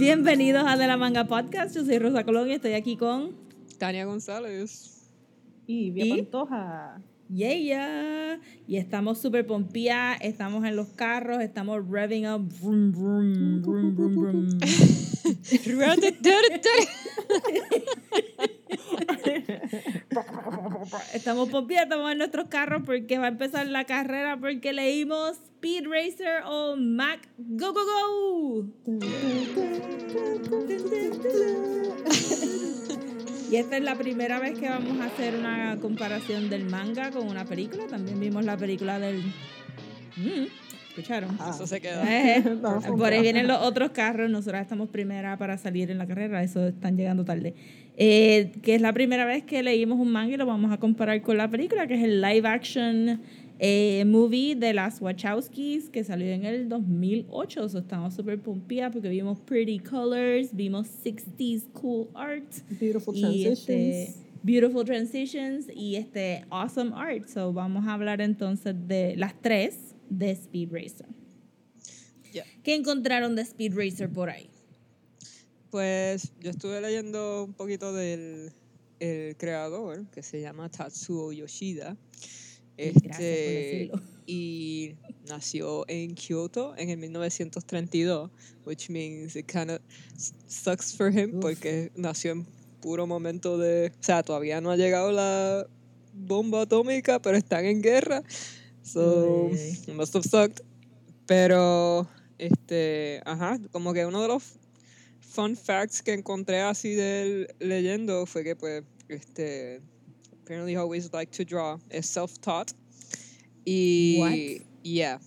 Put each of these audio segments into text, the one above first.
Bienvenidos a De la Manga Podcast. Yo soy Rosa Colón y estoy aquí con Tania González. Y Vía Pantoja. Yeah, yeah. Y estamos súper pompeadas, estamos en los carros, estamos revving up. Vroom, vroom, vroom, vroom, vroom. estamos pompeadas, estamos en nuestros carros porque va a empezar la carrera porque leímos Speed Racer o Mac Go Go Go. Y esta es la primera vez que vamos a hacer una comparación del manga con una película. También vimos la película del... Mm, ¿Escucharon? Eso se quedó. Eh, por ahí vienen los otros carros. Nosotros estamos primera para salir en la carrera. Eso están llegando tarde. Eh, que es la primera vez que leímos un manga y lo vamos a comparar con la película, que es el live action eh, movie de las Wachowskis que salió en el 2008. So, estamos súper pompeadas porque vimos pretty colors, vimos 60s cool art. Beautiful transitions. este, beautiful transitions y este awesome art. So, vamos a hablar entonces de las tres de Speed Racer. Yeah. ¿Qué encontraron de Speed Racer por ahí? Pues yo estuve leyendo un poquito del el creador que se llama Tatsuo Yoshida. Este, y nació en Kyoto en el 1932, which means it kind of sucks for him Uf. porque nació en puro momento de, o sea, todavía no ha llegado la bomba atómica, pero están en guerra. So, must have sucked. Pero este, ajá, como que uno de los fun facts que encontré así de él leyendo fue que pues este apparently he always liked to draw es self-taught y What? yeah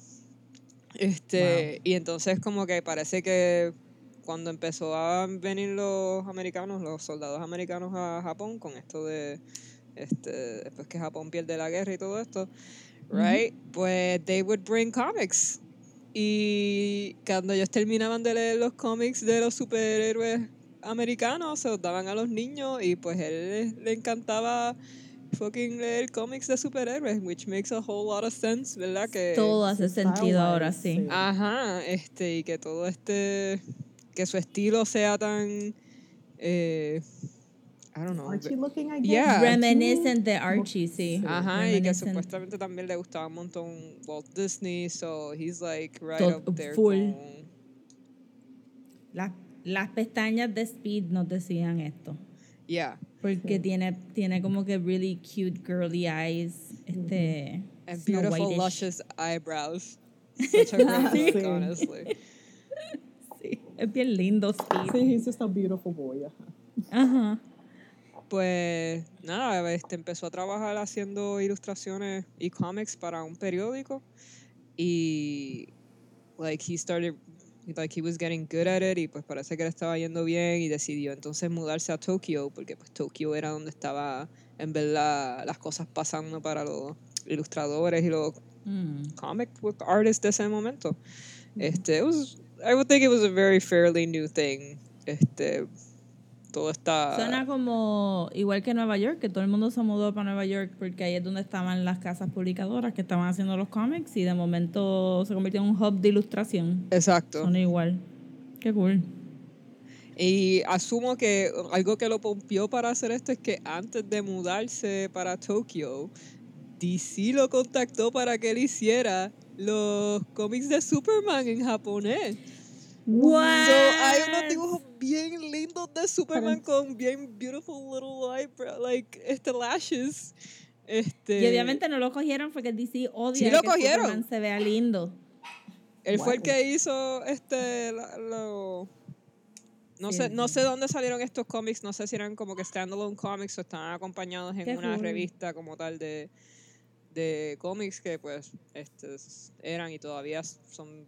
este y entonces como que parece que cuando empezó a venir los americanos los soldados americanos a Japón con esto de este después que Japón pierde la guerra y todo esto right pues they would bring comics y cuando ellos terminaban de leer los cómics de los superhéroes americanos, se los daban a los niños y pues él le encantaba fucking leer cómics de superhéroes, which makes a whole lot of sense, ¿verdad? Que, Todo hace sentido ahora, sí. sí. Ajá, este, y que todo este, que su estilo sea tan, eh, I don't know. Archie looking, I guess. Yeah. Reminiscent de Archie, sí. Ajá, y que supuestamente también le gustaba un montón Walt Disney, so he's like right To- up there full. con- Las, las pestañas de Speed nos decían esto. Yeah. Porque tiene, tiene como que really cute girly eyes. Este. And Snow beautiful, luscious eyebrows. Such a great Sí. look, honestly. Sí, es bien lindo Speed. Sí, he's just a beautiful boy. ajá. Ajá. Pues nada, este, empezó a trabajar haciendo ilustraciones y cómics para un periódico y like he started like he was getting good at it y pues parece que le estaba yendo bien y decidió entonces mudarse a Tokio porque pues Tokio era donde estaba en verdad las cosas pasando para los ilustradores y los Mm. comic book artists de ese momento. Este, it was, I would think it was a very fairly new thing. Este, todo está... Suena como igual que Nueva York, que todo el mundo se mudó para Nueva York porque ahí es donde estaban las casas publicadoras que estaban haciendo los cómics y de momento se convirtió en un hub de ilustración. Exacto. Son igual. Qué cool. Y asumo que algo que lo pompió para hacer esto es que antes de mudarse para Tokio, DC lo contactó para que él hiciera los cómics de Superman en japonés. What? So, hay unos dibujos bien lindos de Superman con bien beautiful little eyebrow, like, este, lashes. Este, Y obviamente no lo cogieron porque DC odia Sí lo que cogieron. Superman se vea lindo. Él fue el Wow. que hizo este la- lo- no Sí, sé no sé dónde salieron estos cómics, no sé si eran como que standalone comics o estaban acompañados en Qué una cool. revista como tal de de cómics que pues este, eran y todavía son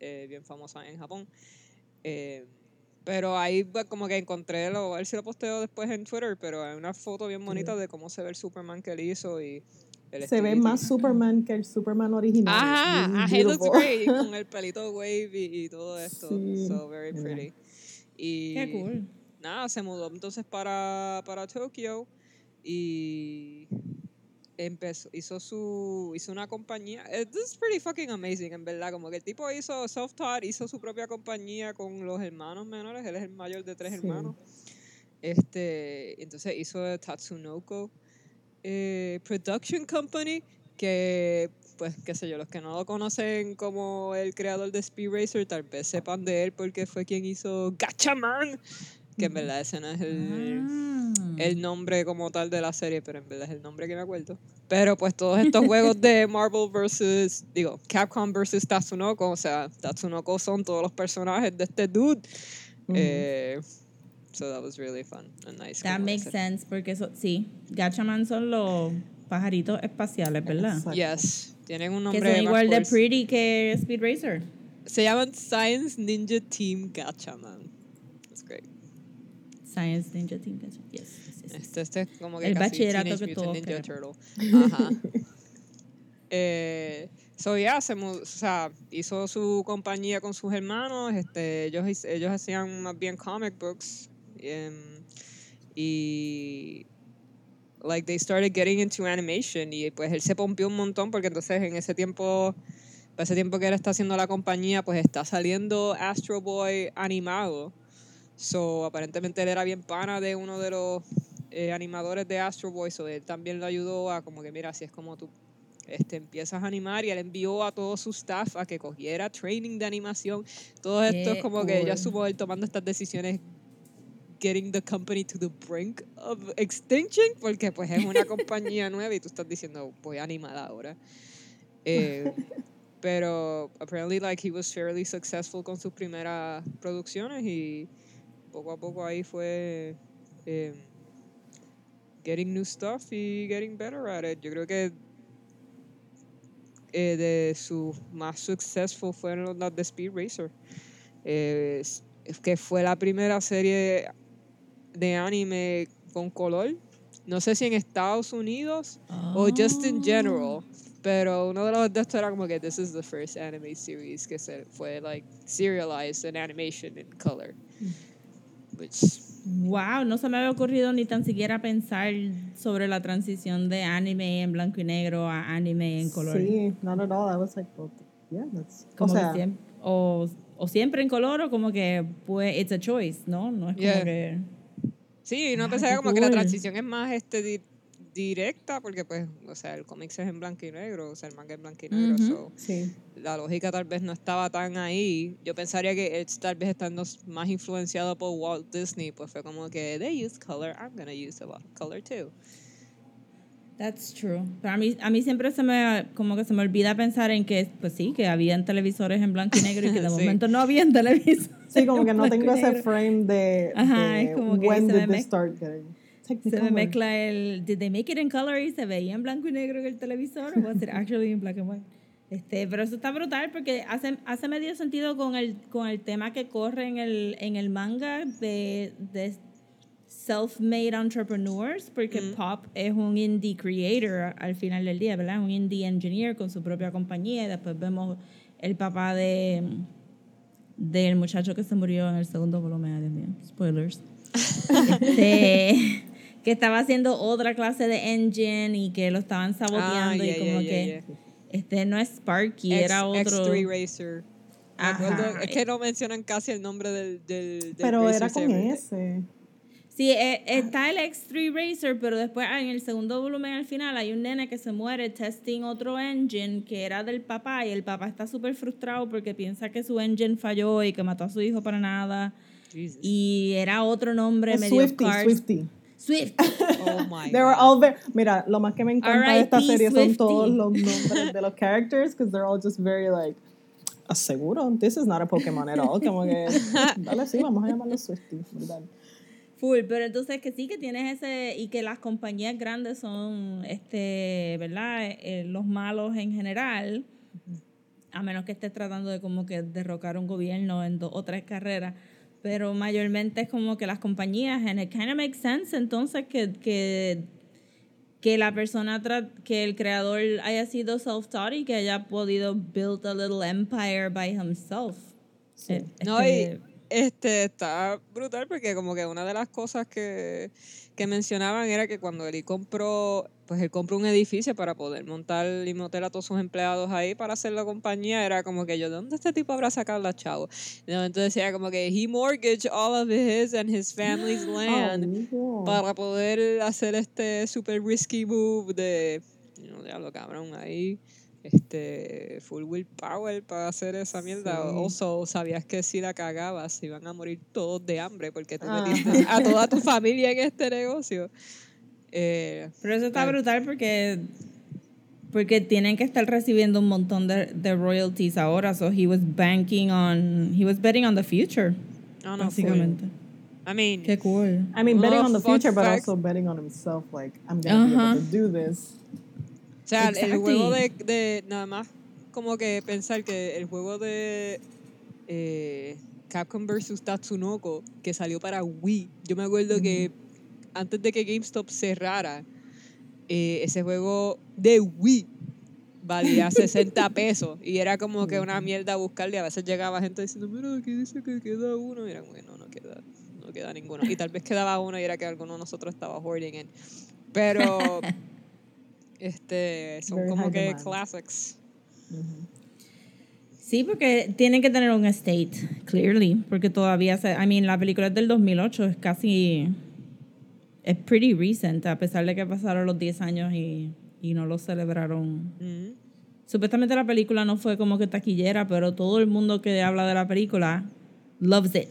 eh, bien famosas en Japón. Eh, pero ahí pues, como que encontré, lo, a ver si lo posteo después en Twitter, pero hay una foto bien bonita de cómo se ve el Superman que él hizo y el Se ve más Superman que el Superman original. Ajá, it looks great, con el pelito wavy y todo esto. Sí, So very yeah. pretty. Y Qué cool. nada, se mudó entonces para, para Tokio y empezó, hizo su, hizo una compañía, eh, this is pretty fucking amazing, en verdad, como que el tipo hizo self-taught, hizo su propia compañía con los hermanos menores, él es el mayor de tres Sí. hermanos, este, entonces hizo Tatsunoko eh, Production Company, que, pues, qué sé yo, los que no lo conocen como el creador de Speed Racer, tal vez sepan de él porque fue quien hizo Gachaman, que en verdad ese no es el, Ah. el nombre como tal de la serie, pero en verdad es el nombre que me acuerdo. Pero pues todos estos juegos de Marvel versus, digo, Capcom versus Tatsunoko, o sea, Tatsunoko son todos los personajes de este dude. Eh, so that was really fun and nice. That makes ese- sense, porque eso, sí, Gachaman son los pajaritos espaciales, ¿verdad? Exacto. Yes, tienen un Que nombre son más igual de pretty que Speed Racer. Se llaman Science Ninja Team Gatchaman. Science Ninja Gachaman. Yes, yes, yes. Este, este es como que El casi bachillerato que todos Ninja. Turtle. Ajá. eh, so yeah, se o sea, hizo su compañía con sus hermanos. Este, ellos, ellos hacían más bien comic books. em, y like they started getting into animation y pues él se pompió un montón porque entonces en ese tiempo ese tiempo que él está haciendo la compañía pues está saliendo Astro Boy animado so aparentemente él era bien pana de uno de los eh, animadores de Astro Boy so él también lo ayudó a como que mira así es como tú este, empiezas a animar y él envió a todo su staff a que cogiera training de animación. Todo esto es como que yo asumo él tomando estas decisiones getting the company to the brink of extinction porque pues es una compañía nueva y tú estás diciendo voy a animar ahora. Eh, pero apparently like he was fairly successful con sus primeras producciones y poco a poco ahí fue eh, getting new stuff y getting better at it yo creo que eh, de sus más successful fueron las de Speed Racer eh, que fue la primera serie de anime con color. No sé si en Estados Unidos o just in general, pero uno de los de estos era como que this is the first anime series que se fue like serialized in animation in color. Which Wow, no se me había ocurrido ni tan siquiera pensar sobre la transición de anime en blanco y negro a anime en color. Sí, not at all. I was like, well, yeah, that's. O Como que sea, siem- o, o siempre en color o como que pues it's a choice, ¿no? No es como Yeah. que sí, no Ah, pensaba qué como que la cool. transición es más este directa porque pues, o sea, el cómic es en blanco y negro, o sea, el manga es blanco y negro, Ujú. so, sí. la lógica tal vez no estaba tan ahí. Yo pensaría que Edge tal vez estando más influenciado por Walt Disney, pues fue como que they use color, I'm gonna use a lot of color too. That's true. Pero a mí, a mí siempre se me, como que se me olvida pensar en que, pues sí, que habían televisores en blanco y negro y que de Sí. momento no habían televisores. Sí, como que no en tengo ese frame de, Ajá, de es como que when did this start getting Se me mezcla el, did they make it in color y se veía en blanco y negro en el televisor o was it actually in black and white? Este, pero eso está brutal porque hace, hace medio sentido con el, con el tema que corre en el, en el manga de, de self-made entrepreneurs, porque Mm. Pop es un indie creator al final del día, ¿verdad? Un indie engineer con su propia compañía y después vemos el papá de del muchacho que se murió en el segundo volumen, Dios mío, spoilers. Este, que estaba haciendo otra clase de engine y que lo estaban saboteando Ah, y yeah, como yeah, que yeah, este no es Sparky, X- era otro. X3 Racer. Acuerdo- es que no mencionan casi el nombre del, del, del Pero Racer era con Saber. ese. Sí, eh, está el X3 Racer, pero después ah, en el segundo volumen al final hay un nene que se muere testing otro engine que era del papá y el papá está súper frustrado porque piensa que su engine falló y que mató a su hijo para nada. Jesus. Y era otro nombre Es medio Swifty, Swifty. Swift. Oh my They were God. all very, mira, lo más que me encanta de esta serie son Swiftie. todos los nombres de los characters, because they're all just very like, aseguro, this is not a Pokémon at all. Como que, dale, sí, vamos a llamarlo Swifty. Full, pero entonces que sí que tienes ese y que las compañías grandes son este, ¿verdad? Eh, los malos en general, a menos que estés tratando de como que derrocar un gobierno en dos o tres carreras, pero mayormente es como que las compañías, and it kind of makes sense entonces que, que, que la persona, que el creador haya sido self-taught y que haya podido build a little empire by himself. Sí. Eh, No, este, este está brutal porque como que una de las cosas que, que mencionaban era que cuando él compró, pues él compró un edificio para poder montar y motel a todos sus empleados ahí para hacer la compañía, era como que yo, ¿de dónde este tipo habrá sacado la chavo? Entonces era como que he mortgaged all of his and his family's land Oh, para poder hacer este super risky move de, no diablo cabrón, ahí este full willpower para hacer esa mierda. Sí. Also, sabías que si la cagabas iban a morir todos de hambre porque tú Ah. metiste a toda tu familia en este negocio. Eh, Pero eso está Ay. brutal porque porque tienen que estar recibiendo un montón de, de royalties ahora. So he was banking on, he was betting on the future, no, no, básicamente. I mean, Qué cool. I mean, betting on the future, but facts- also betting on himself. Like, I'm gonna be Ajá. able to do this. O sea, el juego de, de nada más como que pensar que el juego de eh, Capcom vs Tatsunoko que salió para Wii, yo me acuerdo que antes de que GameStop cerrara, eh, ese juego de Wii valía 60 pesos y era como que una mierda buscarle. A veces llegaba gente diciendo, mira, aquí dice que queda uno. Y era como que no, no queda, no queda ninguno. Y tal vez quedaba uno y era que alguno de nosotros estaba hoarding it. Pero este son Very como que demand. classics. Sí, porque tienen que tener un estate, clearly, porque todavía se, I mean, la película es del 2008, es casi, es pretty recent, a pesar de que pasaron los 10 años y, y no lo celebraron. Mm. Supuestamente la película no fue como que taquillera, pero todo el mundo que habla de la película loves it.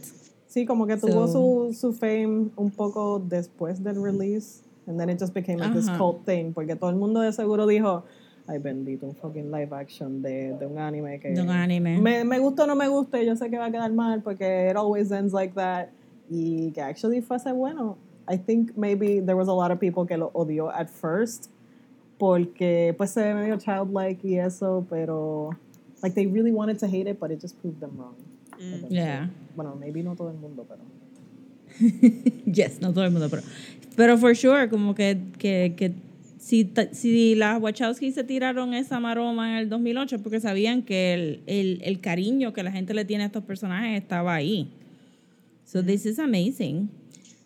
Sí, como que tuvo So- su, su fame un poco después del release. And then it just became like this Ajá. cult thing. Porque todo el mundo de seguro dijo, ay bendito, un fucking live action de, de un anime que... De un anime. Me, me gusta o no me gusta, yo sé que va a quedar mal porque it always ends like that. Y que actually fuese bueno. I think maybe there was a lot of people que lo odió at first porque pues se ve medio childlike y eso, pero like they really wanted to hate it, but it just proved them wrong. Mm. Yeah. Bueno, maybe no todo el mundo, pero... Yes, no todo el mundo, pero, pero for sure, como que, que, que si, si las Wachowski se tiraron esa maroma en el 2008 porque sabían que el, el, el cariño que la gente le tiene a estos personajes estaba ahí. So this is amazing.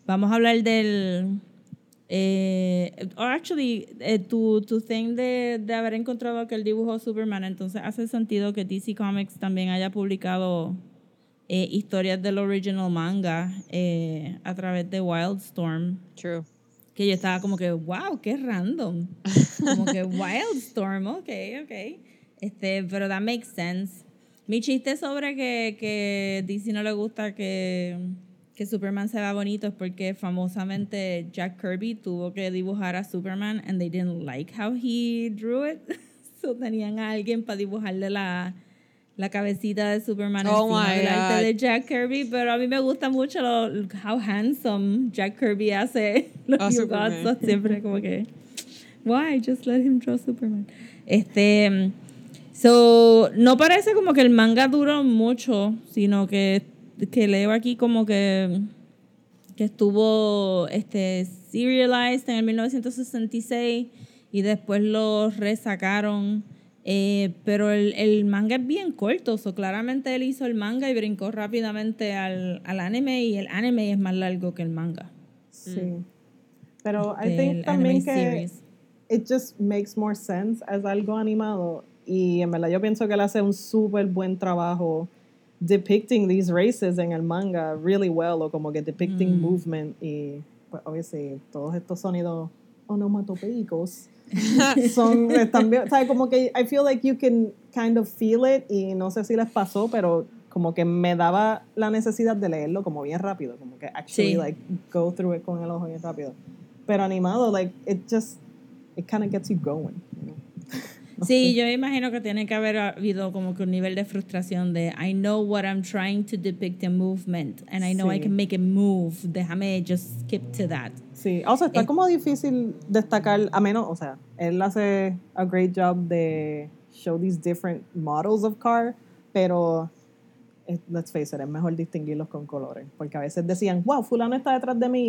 Vamos a hablar del... Eh, or actually, eh, tu, tu thing de, de haber encontrado aquel dibujo Superman, entonces hace sentido que DC Comics también haya publicado eh, historias del original manga eh, a través de Wildstorm. True. Que yo estaba como que, wow, qué random. Como que Wildstorm, ok, ok. Este, pero that makes sense. Mi chiste sobre que, que DC no le gusta que, que Superman se vea bonito es porque famosamente Jack Kirby tuvo que dibujar a Superman and they didn't like how he drew it. so tenían a alguien para dibujarle la, la cabecita de Superman Oh encima del arte de Jack Kirby, pero a mí me gusta mucho lo, how handsome Jack Kirby hace. Los. Gods, so siempre como que why just let him draw Superman. Este so no parece como que el manga duró mucho, sino que que leo aquí como que que estuvo este serialized en el 1966 y después lo resacaron eh, pero el, el manga es bien corto, so claramente él hizo el manga y brincó rápidamente al, al anime y el anime es más largo que el manga. Sí. Pero I think también que series. it just makes more sense as algo animado. Y en verdad yo pienso que él hace un súper buen trabajo depicting these races en el manga really well, o como que depicting Mm. movement y pues obviously todos estos sonidos onomatopeicos son bien, o sea, como que I feel like you can kind of feel it y no sé si les pasó, pero como que me daba la necesidad de leerlo como bien rápido, como que actually Sí. like go through it con el ojo bien rápido. Pero animado like it just it kind of gets you going. you know? Sí, yo imagino que tiene que haber habido como que un nivel de frustración de I know what I'm trying to depict in movement and I know I Sí. can make it move. Déjame just skip to that. Sí, o sea, está Eh, como difícil destacar, a menos, o sea, él hace a great job de show these different models of car, pero eh, let's face it, es mejor distinguirlos con colores, porque a veces decían, wow, fulano está detrás de mí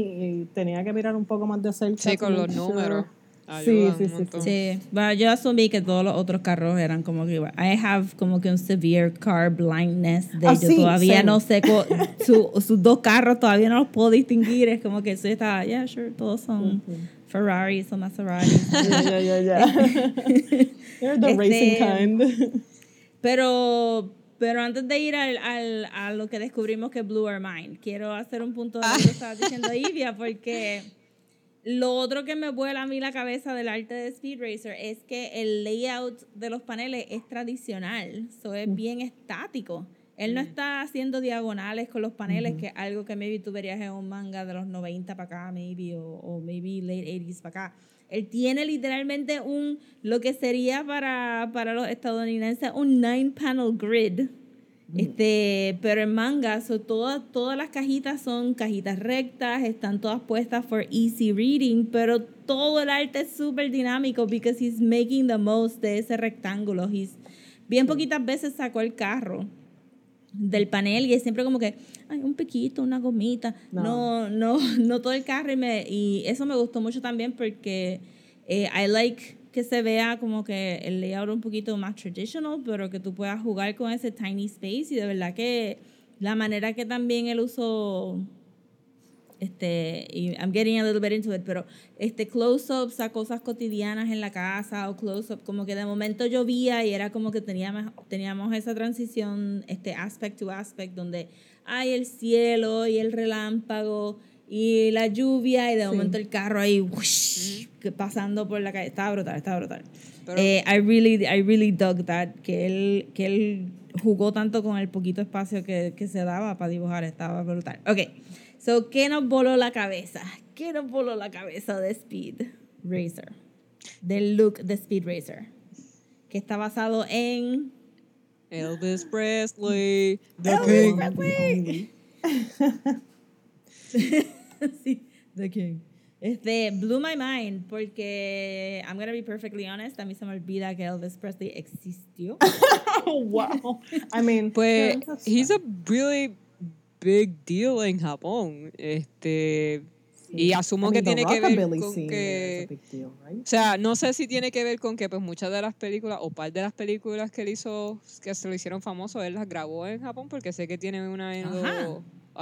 y tenía que mirar un poco más de cerca. Sí, con make los números. Ayudan sí, sí, montón. Sí, bueno, yo asumí que todos los otros carros eran como que igual. I have como que un severe car blindness de Ah, yo sí, todavía same. no sé co- su- sus dos carros todavía no los puedo distinguir, es como que soy estaba, yeah, sure, todos son Ferraris o Maseratis. Yeah, yeah, yeah, yeah. You're the racing Este, kind. Pero, pero antes de ir al, al- a lo que descubrimos que blew our mind, quiero hacer un punto de lo que estaba diciendo Ivia, porque lo otro que me vuela a mí la cabeza del arte de Speed Racer es que el layout de los paneles es tradicional, so es bien estático. Él no está haciendo diagonales con los paneles, que es algo que maybe tú verías en un manga de los 90 para acá, maybe, o, o maybe late 80s para acá. Él tiene literalmente un, lo que sería para, para los estadounidenses, un nine panel grid. Este, pero en manga, so, todas, todas las cajitas son cajitas rectas, están todas puestas for easy reading, pero todo el arte es súper dinámico because he's making the most de ese rectángulo. He's, bien poquitas veces sacó el carro del panel y es siempre como que ay un piquito una gomita no No. no no, todo el carro y, me, y eso me gustó mucho también porque eh, I like que se vea como que el layout un poquito más traditional pero que tú puedas jugar con ese tiny space. Y de verdad que la manera que también él usó este, y I'm getting a little bit into it, pero este close-ups a cosas cotidianas en la casa o close-up, como que de momento llovía y era como que teníamos, teníamos esa transición, este aspect to aspect, donde hay el cielo y el relámpago y la lluvia y de Sí. momento el carro ahí whoosh, pasando por la calle. Estaba brutal, estaba brutal. Pero- Eh, I really, I really dug that, que él, que él jugó tanto con el poquito espacio que, que se daba para dibujar, estaba brutal. Ok, so, ¿qué nos voló la cabeza? ¿Qué nos voló la cabeza de Speed Racer? Del look de Speed Racer. Que está basado en... Elvis Presley, The Elvis King. Presley. sí, The King. Este, blew my mind porque, I'm gonna be perfectly honest, a mí se me olvida que Elvis Presley existió. wow. I mean, Pues, he's a really big deal en Japón. Este, y asumo I que mean, tiene the que ver con que... deal, right? O sea, no sé si tiene que ver con que pues muchas de las películas o par de las películas que él hizo, que se lo hicieron famoso, él las grabó en Japón porque sé que tiene una en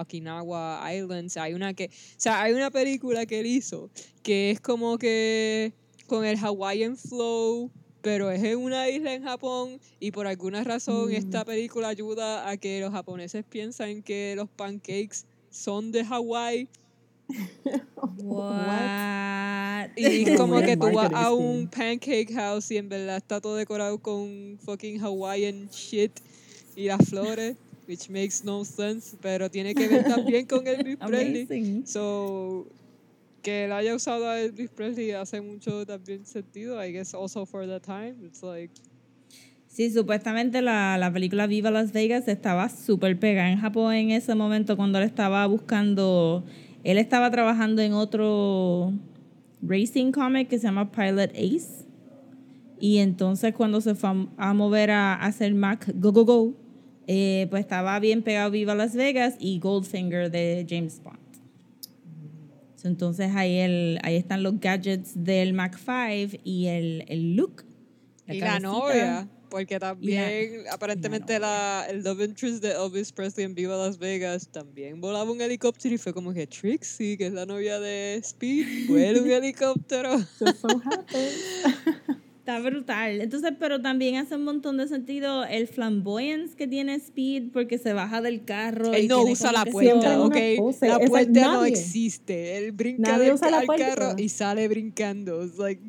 Okinawa Islands, hay una que, o sea, hay una película que él hizo que es como que con el Hawaiian flow, pero es en una isla en Japón y por alguna razón Mm. esta película ayuda a que los japoneses piensan que los pancakes son de Hawái What? Y es como que tú vas a un pancake house y en verdad está todo decorado con fucking Hawaiian shit y las flores, which makes no sense, pero tiene que ver también con Elvis Presley. So, que él haya usado a Elvis Presley hace mucho también sentido, I guess also for the time, it's like, Sí, supuestamente la, la película Viva Las Vegas estaba súper pegada en Japón en ese momento cuando él estaba buscando, él estaba trabajando en otro racing comic que se llama Pilot Ace. Y entonces cuando se fue a, mover a hacer Mac Go Go Go, eh, pues estaba bien pegado Viva Las Vegas y Goldfinger de James Bond. So, entonces ahí, el, ahí están los gadgets del Mac 5 y el, el look. y la novia, porque también aparentemente novia. la, el love interest de Elvis Presley en Viva Las Vegas también volaba un helicóptero y fue como que Trixie, que es la novia de Speed, vuela un helicóptero. So happens. Está brutal. Entonces, pero también hace un montón de sentido el flamboyance que tiene Speed porque se baja del carro. y Él no usa la puerta, ¿ok? pose. La puerta no nadie. existe. Él brinca Nadie del usa la al puerta. carro y sale brincando. It's like,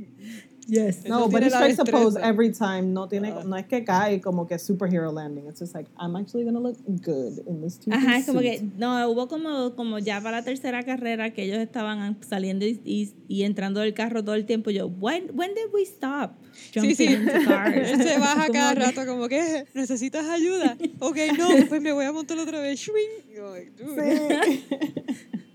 Yes. No, no but he strikes a pose every time. No, tiene, Ah. no es que cae como que superhero landing. It's just like, I'm actually going to look good in this two Ajá, es como que, no, hubo como, como ya para la tercera carrera que ellos estaban saliendo y, y, y entrando del carro todo el tiempo. Yo, when, when did we stop? sí, jumping sí. into cars? Él se baja Como cada que- rato como que, ¿necesitas ayuda? Ok, no, pues me voy a montar otra vez. Shwing. Like, dude. Sí.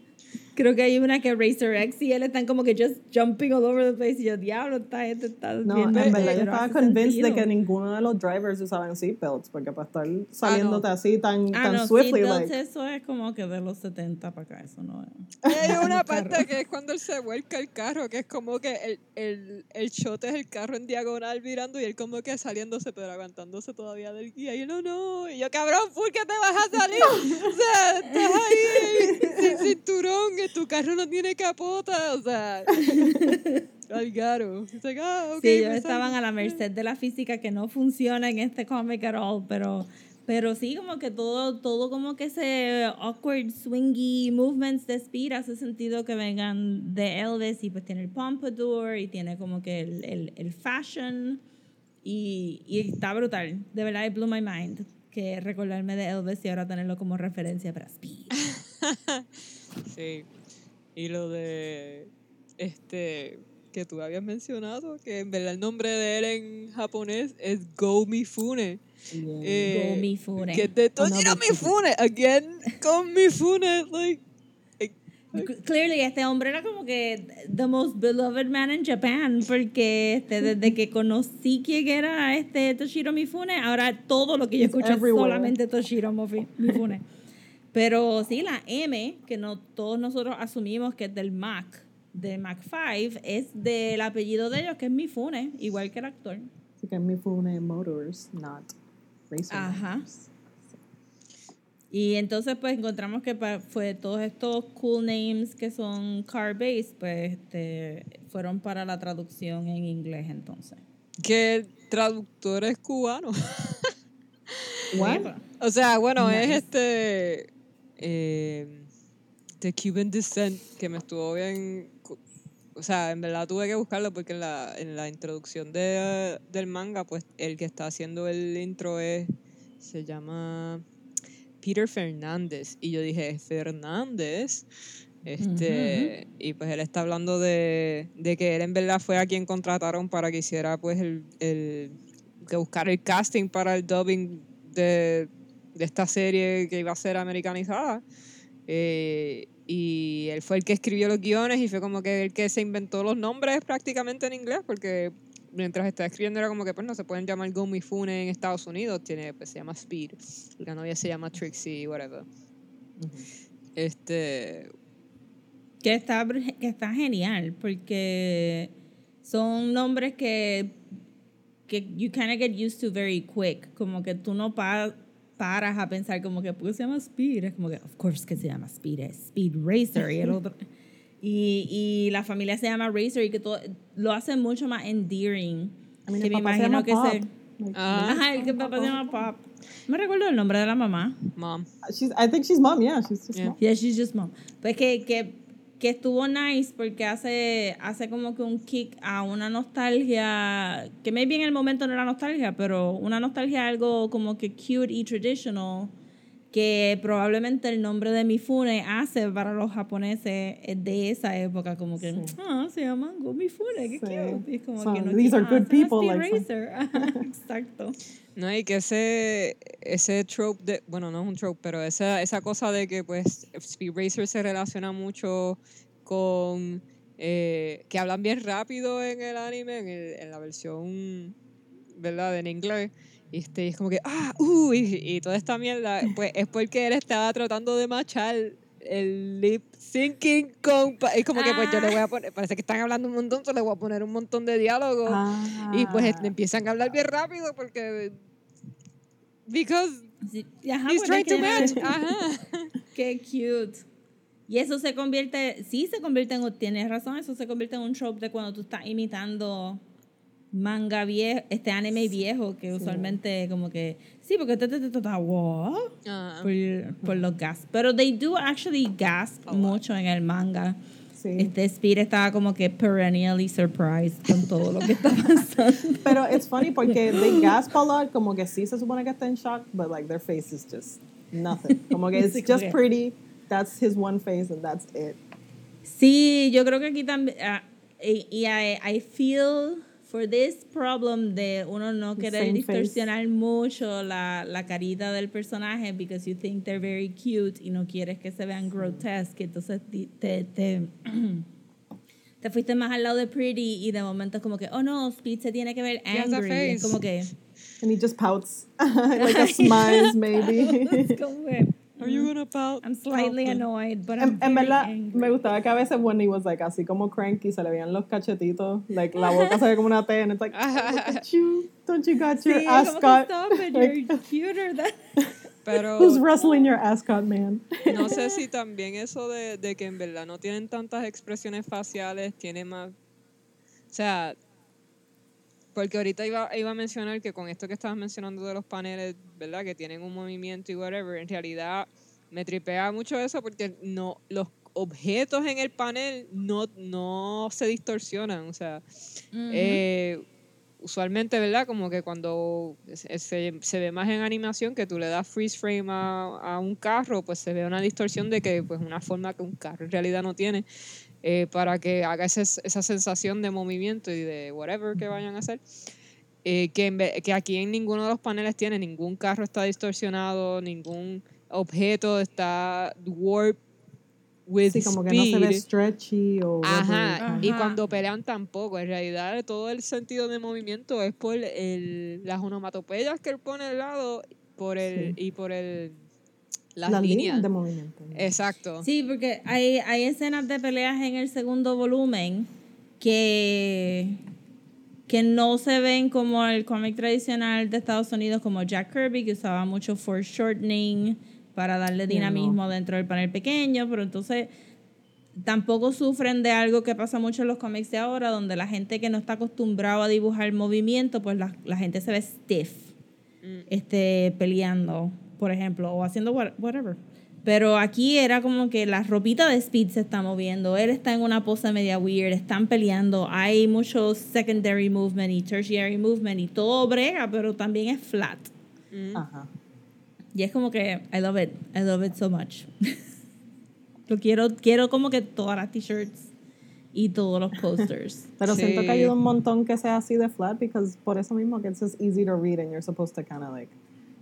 Creo que hay una que Racer X y él están como que just jumping all over the place. Y yo, diablo, esta gente está No, en loca", verdad yo estaba convinced de que ninguno de los drivers usaban seatbelts, porque para estar saliéndote así tan, Ah, tan no, swiftly, like, eso es como que de los 70 para acá, eso no es. Hay una parte que es cuando él se vuelca el carro, que es como que el, el, el shot es el carro en diagonal virando y él como que saliéndose, pero aguantándose todavía del guía. Y yo, no, no. Y yo, cabrón, ¿por qué te vas a salir? O sea, estás ahí sin cinturón, que tu carro no tiene capota. O sea, al garo. It's like, ah, ok, sí, ellos me estaban a la merced de la física que no funciona en este cómic at all, pero, pero sí, como que todo, todo como que ese awkward, swingy movements de Speed hace sentido que vengan de Elvis y pues tiene el pompadour y tiene como que el, el, el fashion y, y está brutal. De verdad, it blew my mind que recordarme de Elvis y ahora tenerlo como referencia para Speed. Sí. Y lo de este que tú habías mencionado, que en verdad el nombre de él en japonés es Go Mifune. yeah. Eh, Go Mifune. Que de Another Mifune, again, con Mifune, like. eh, Clearly, este hombre era como que the most beloved man in Japan, porque este, desde que conocí quién era este Toshiro Mifune, ahora todo lo que yo escucho es solamente Toshiro Mifune. Pero sí, la M, que no todos nosotros asumimos que es del Mac, de Mac 5, es del apellido de ellos, que es Mifune, igual que el actor. Así que Mifune Motors, not Racer Ajá. Motors. Y entonces pues encontramos que fue todos estos cool names que son car based, pues este, fueron para la traducción en inglés entonces. Que traductor es cubano. What? o sea, bueno, es este. Eh, de Cuban Descent, que me estuvo bien. O sea, en verdad tuve que buscarlo porque en la, en la introducción de, del manga, pues el que está haciendo el intro es. Se llama. Peter Fernández. Y yo dije, Fernández. Este, y pues él está hablando de, de que él en verdad fue a quien contrataron para que hiciera pues el, el que buscar el casting para el dubbing de, de esta serie que iba a ser americanizada. Eh, y él fue el que escribió los guiones y fue como que el que se inventó los nombres prácticamente en inglés porque mientras estaba escribiendo era como que pues no se pueden llamar Go Mifune en Estados Unidos, tiene pues se llama Speed, la novia se llama Trixie, whatever. Este, Que está, que está genial, porque son nombres que, que you kind of get used to very quick, como que tú no pa- paras a pensar como que, ¿por qué se llama Speed? Es como que, of course que se llama Speed, es Speed Racer y el otro... Y, y la familia se llama Racer y que todo, lo hace mucho más endearing. I mean, que me imagino que Pop. se... Ah. Ajá, el que papá se llama Pop. Me recuerdo el nombre de la mamá. mom. she's, I think she's mom, yeah, she's just Yeah. mom. Yeah, she's just mom. Pues que, que, que estuvo nice porque hace, hace como que un kick a una nostalgia, que maybe en el momento no era nostalgia, pero una nostalgia algo como que cute y traditional, que probablemente el nombre de Mifune hace para los japoneses de esa época, como que, Sí. ah, se llaman Go Mifune, qué Sí. cute. Y es como So, que no these are good people, Speed like, Exacto. No, y que ese, ese trope de, bueno, no es un trope, pero esa, esa cosa de que pues Speed Racer se relaciona mucho con eh, que hablan bien rápido en el anime, en, el- en la versión, ¿verdad? En inglés. Y este, es como que, ah, uh, y, y toda esta mierda, pues es porque él estaba tratando de machar el lip syncing con, es como que pues yo le voy a poner, parece que están hablando un montón, entonces le voy a poner un montón de diálogos. Y pues Ah. empiezan a hablar bien rápido porque. Because ajá, he's pues, trying to match. Ajá. Qué cute. Y eso se convierte, sí se convierte en, tienes razón, eso se convierte en un trope de cuando tú estás imitando manga viejo, este anime viejo, que usualmente como que, sí, porque te, te, te, te, te- what? Ajá. Por, por los gas. Pero they do actually gasp mucho en el manga. Sí. Este Speed estaba como que perennially surprised con todo lo que está pasando. Pero it's funny porque they gasp a lot, como que sí se supone que está en shock, but like their face is just nothing. Como que it's Sí, just pretty, that's his one face and that's it. Sí, yo creo que aquí también. ah, y y I, I feel for this problem de uno no querer Same face. distorsionar mucho la, la carita del personaje because you think they're very cute y no quieres que se vean grotesque, entonces te, te, te fuiste más al lado de Pretty y de momento es como que, oh no, Speed se tiene que ver angry. Es face. como que... And he just pouts. like a smiles, maybe. Como Are you gonna pout? I'm slightly annoyed, but I'm En, en verdad, angry. me gustaba que a veces when he was like así como cranky, se le veían los cachetitos, like la boca se ve como una T, and it's like, oh, look at you, don't you got your Sí, como que ascot? stop it, you're cuter than... Pero who's wrestling your ascot, man? no sé si también eso de, de que en verdad no tienen tantas expresiones faciales, tiene más... O sea, porque ahorita iba, iba a mencionar que con esto que estabas mencionando de los paneles, ¿verdad? Que tienen un movimiento y whatever, en realidad me tripea mucho eso porque no los objetos en el panel no, no se distorsionan, o sea, eh, usualmente, ¿verdad? Como que cuando se, se- se ve más en animación que tú le das freeze frame a, a un carro, pues se ve una distorsión de que, pues, una forma que un carro en realidad no tiene, eh, para que haga ese- esa sensación de movimiento y de whatever que vayan a hacer. Eh, que, en ve- que aquí en ninguno de los paneles tiene, ningún carro está distorsionado, ningún objeto está warped with Sí, como que no se ve speed. stretchy o Ajá, whatever. y Ajá. cuando pelean tampoco. En realidad, todo el sentido de movimiento es por el, las onomatopeyas que él pone al lado por el, y por el, las, Las líneas. líneas de movimiento. Exacto. Sí, porque hay, hay escenas de peleas en el segundo volumen que, que no se ven como el cómic tradicional de Estados Unidos, como Jack Kirby, que usaba mucho foreshortening para darle dinamismo dentro del panel pequeño, pero entonces tampoco sufren de algo que pasa mucho en los cómics de ahora, donde la gente que no está acostumbrado a dibujar movimiento, pues la, la gente se ve stiff Mm. este, peleando, por ejemplo, o haciendo what- whatever. Pero aquí era como que la ropita de Speed se está moviendo, él está en una pose media weird, están peleando, hay mucho secondary movement y tertiary movement y todo brega, pero también es flat. Mm. Ajá. Y es como que, I love it, I love it so much. Lo quiero, quiero como que todas las t-shirts y todos los posters. Pero siento Sí. que ayuda un montón que sea así de flat, because por eso mismo que it's just easy to read and you're supposed to kind of like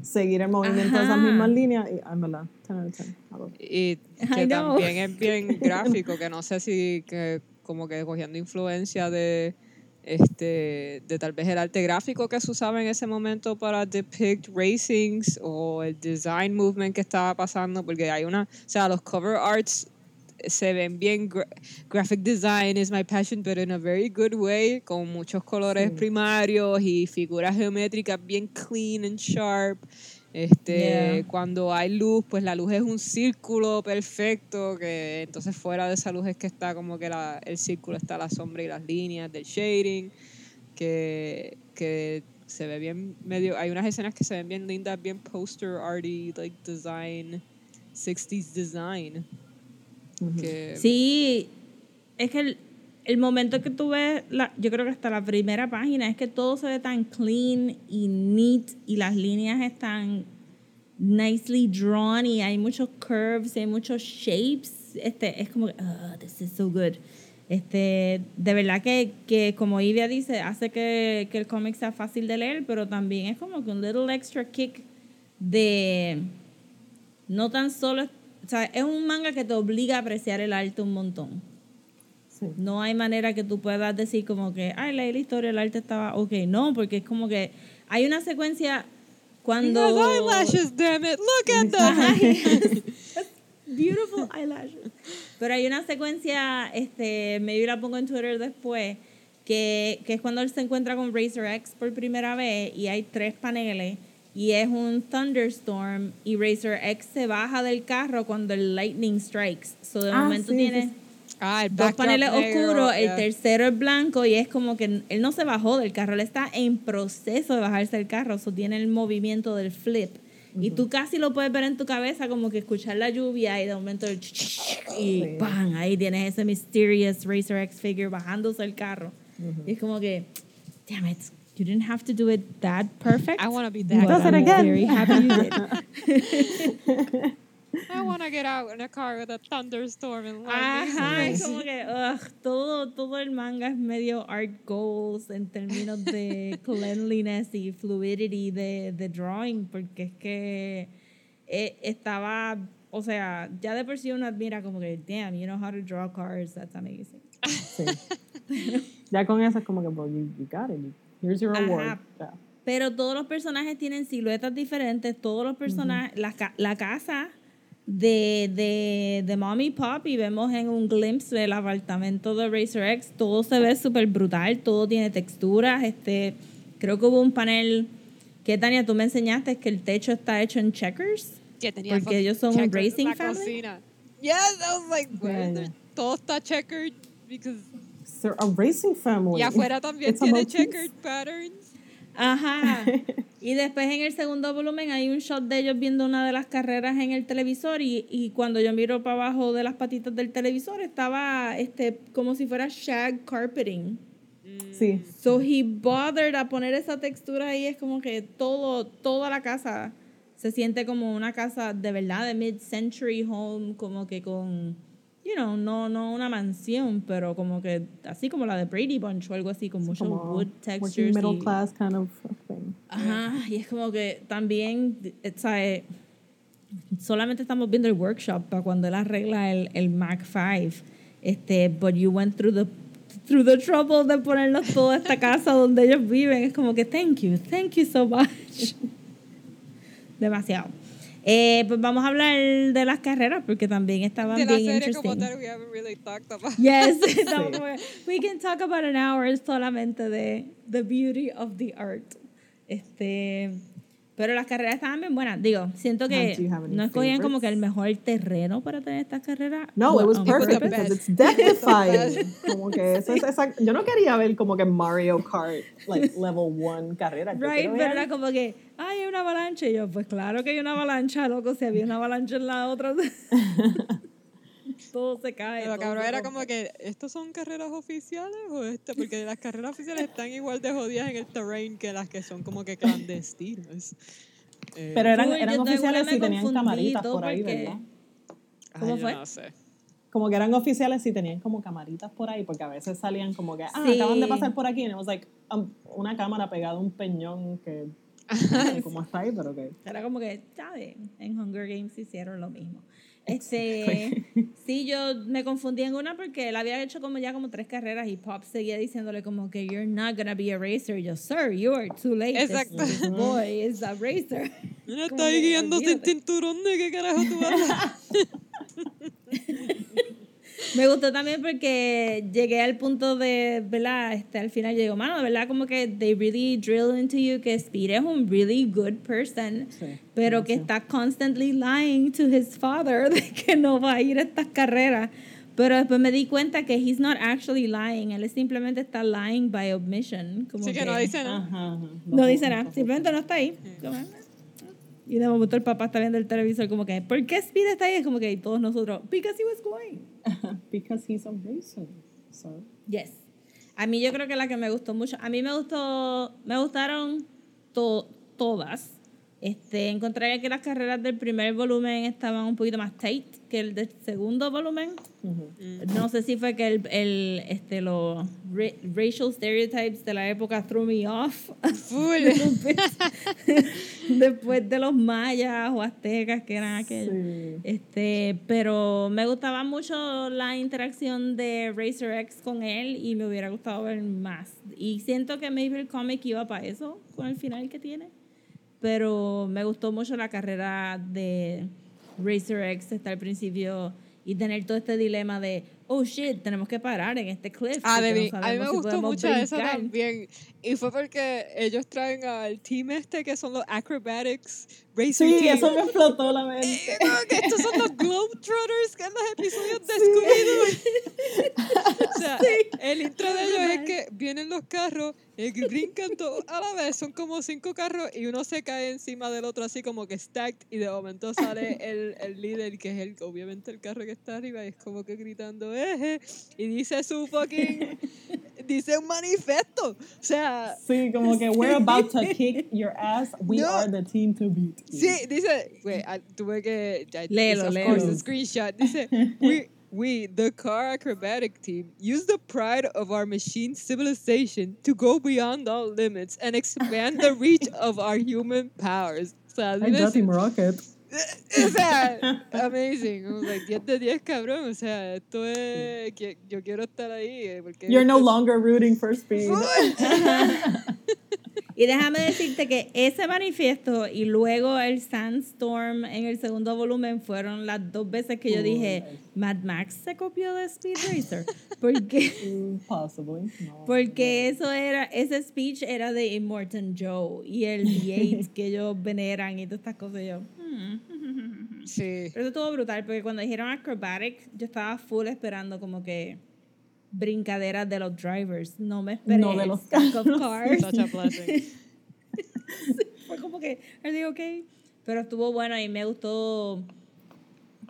seguir el movimiento de esas mismas líneas. Y, en verdad, 10 out of 10. I love it. Y I que know. también es bien gráfico, que no sé si que como que cogiendo influencia de este de tal vez el arte gráfico que se usaba en ese momento para depict racings o el design movement que estaba pasando porque hay una, o sea, los cover arts se ven bien gra- graphic design is my passion but in a very good way con muchos colores Sí. primarios y figuras geométricas bien clean and sharp este Yeah. cuando hay luz pues la luz es un círculo perfecto que entonces fuera de esa luz es que está como que la, el círculo está la sombra y las líneas del shading que, que se ve bien medio hay unas escenas que se ven bien lindas bien poster arty like design 60s design que Sí, es que el, el momento que tú ves, la, yo creo que hasta la primera página, es que todo se ve tan clean y neat y las líneas están nicely drawn y hay muchos curves, hay muchos shapes. Este, es como "Ah, this is so good. Este, de verdad que, que como Ivia dice, hace que, que el cómic sea fácil de leer, pero también es como que un little extra kick de no tan solo, o sea, es un manga que te obliga a apreciar el arte un montón. Sí. No hay manera que tú puedas decir como que, ay, leí la historia, el arte estaba ok. No, porque es como que hay una secuencia cuando... He has eyelashes, damn it. Look at them. Beautiful eyelashes. Pero hay una secuencia, este, maybe la pongo en Twitter después, que, que es cuando él se encuentra con Razor X por primera vez y hay tres paneles y es un thunderstorm y Razor X se baja del carro cuando el lightning strikes. So de Ah, momento sí, tiene sí, sí. Ah, el dos paneles oscuros, el yeah. tercero es blanco y es como que él no se bajó del carro, él está en proceso de bajarse del carro, so tiene el movimiento del flip. Y tú casi lo puedes ver en tu cabeza como que escuchar la lluvia y de momento el y Sí. ¡pam! ahí tienes ese mysterious Racer X figure bajándose del carro. Y es como que, damn it, you didn't have to do it that perfect. I want to be that Does it again. very happy you did. I want to get out in a car with a thunderstorm and Ajá, lightning. es como que ugh, todo, todo el manga es medio art goals en términos de cleanliness y fluidity de, de drawing, porque es que eh, estaba, o sea, ya de por sí uno admira como que, damn, you know how to draw cars, that's amazing. Sí. ya con eso es como que, well, you, you got it. Here's your Ajá. reward. Yeah. Pero todos los personajes tienen siluetas diferentes, todos los personajes, la, ca- la casa de, de, de Mommy Pop y vemos en un glimpse del apartamento de Racer X, todo se ve súper brutal, todo tiene texturas, este, creo que hubo un panel que Tania tú me enseñaste que el techo está hecho en checkers. Que tenía Porque ellos son un racing la family. cocina. Yes, I was like, Yeah, well, yeah. todo está checkered because They're a racing family. y afuera también It's tiene checkered patterns. Ajá. Y después en el segundo volumen hay un shot de ellos viendo una de las carreras en el televisor y, y cuando yo miro para abajo de las patitas del televisor estaba este como si fuera shag carpeting. Sí. So he bothered a poner esa textura ahí, es como que todo, toda la casa se siente como una casa de verdad de mid-century home, como que con, you know, no, no una mansión, pero como que así como la de Brady Bunch o algo así, con mucho wood textures. middle y- class kind of thing. Ajá, y es como que también, eh, ¿sabe? solamente estamos viendo el workshop para cuando él arregla el, el Mac 5, este, but you went through the through the trouble de ponernos toda esta casa donde ellos viven, es como que thank you, thank you so much. Demasiado. Eh, pues vamos a hablar de las carreras porque también estaban De la bien serie como tal, we haven't really talked about. Yes, que, we can talk about an hour solamente de the beauty of the art. Este, pero las carreras estaban bien buenas. Digo, siento que no escogían como que el mejor terreno para tener estas carreras. No, it was on perfect because it's death-defying. como que eso es esa, yo no quería ver como que Mario Kart like level one carrera. Yo Right, ver- ¿verdad? Como que, ay, hay una avalancha. Y yo, pues claro que hay una avalancha, loco. Si había una avalancha en la otra, todo se cae. Pero cabrón, era como que, ¿estos son carreras oficiales o esto? Porque las carreras oficiales están igual de jodidas en el terrain que las que son como que clandestinas. Eh, Pero eran, eran oficiales me tenían camaritas por ahí, porque- ¿verdad? ay, ¿cómo yo fue? No sé. Como que eran oficiales y tenían como camaritas por ahí, porque a veces salían como que, ah, Sí. acaban de pasar por aquí, y it was like um, una cámara pegada a un peñón que no sé cómo está ahí, pero que... Era como que, ¿sabes? En Hunger Games hicieron lo mismo. Este, sí, yo me confundí en una porque él había hecho como ya como tres carreras y Pop seguía diciéndole como que you're not gonna be a racer. Y yo, sir, you are too late. Exacto. This boy is a racer. Mira, está guiando sin cinturón de qué carajo tú hablas. Me gustó también porque llegué al punto de, ¿verdad? Este, al final yo digo, mano, de verdad como que they really drill into you que Speed es un really good person, Sí, pero que está constantly lying to his father de que no va a ir a estas carreras. Pero después me di cuenta que he's not actually lying, él simplemente está lying by omission. Como Así que no dice nada. Ajá, ajá. no dice nada, simplemente no está ahí. "Ah". Y de momento el papá está viendo el televisor como que, ¿por qué Speed está ahí? Es como que y todos nosotros, because he was going. Because he's a racer. So, Yes. A mí yo creo que la que me gustó mucho, a mí me gustó, me gustaron to- todas. Este, encontré que las carreras del primer volumen estaban un poquito más tight que el del segundo volumen. ujú. No sé si fue que el, el este, los ra- racial stereotypes de la época threw me off. Full. Después de los mayas o aztecas que eran aquellos. Sí. Este, pero me gustaba mucho la interacción de Racer X con él y me hubiera gustado ver más. Y siento que maybe el cómic iba para eso, con el final que tiene. Pero me gustó mucho la carrera de Racer X hasta el principio y tener todo este dilema de, oh shit, tenemos que parar en este cliff. Ah, de no a mí me si gustó mucho eso brincar". también. Y fue porque ellos traen al team este que son los Acrobatics Sí, eso me explotó la Y mente. como que estos son los Globetrotters que en los episodios de Scooby-Doo. o sea, el intro de ellos es que vienen los carros y brincan todos a la vez. Son como cinco carros y uno se cae encima del otro así como que stacked y de momento sale el, el líder que es el, obviamente el carro que está arriba y es como que gritando eje y dice su fucking dice un manifiesto. O sea, Sí, como que we're about to kick your ass. We No. are the team to beat. sí, dice, wait, ah, tuve que, ya, Léelo, of léelo. course, the screenshot, dice, we, we, the car acrobatic team, use the pride of our machine civilization to go beyond all limits and expand the reach of our human powers. O sea, Ay, dime Rocket. O sea, amazing. Like, 10 de 10, cabrón. O sea, esto es. que- Yo quiero estar ahí. eh, Porque You're no longer rooting for speed. Y déjame decirte que ese manifiesto y luego el Sandstorm en el segundo volumen fueron las dos veces que yo dije, Mad Max se copió de Speed Racer. Porque, Possibly. No. porque eso era, ese speech era de Immortan Joe y el Yates que ellos veneran y todas estas cosas. y Yo, hmm. Sí. Pero eso estuvo brutal porque cuando dijeron acrobatic, yo estaba full esperando como que brincaderas de los drivers. No me esperé. No de los stack of cars. Such a blessing. Fue como que, digo, ok. Pero estuvo bueno y me gustó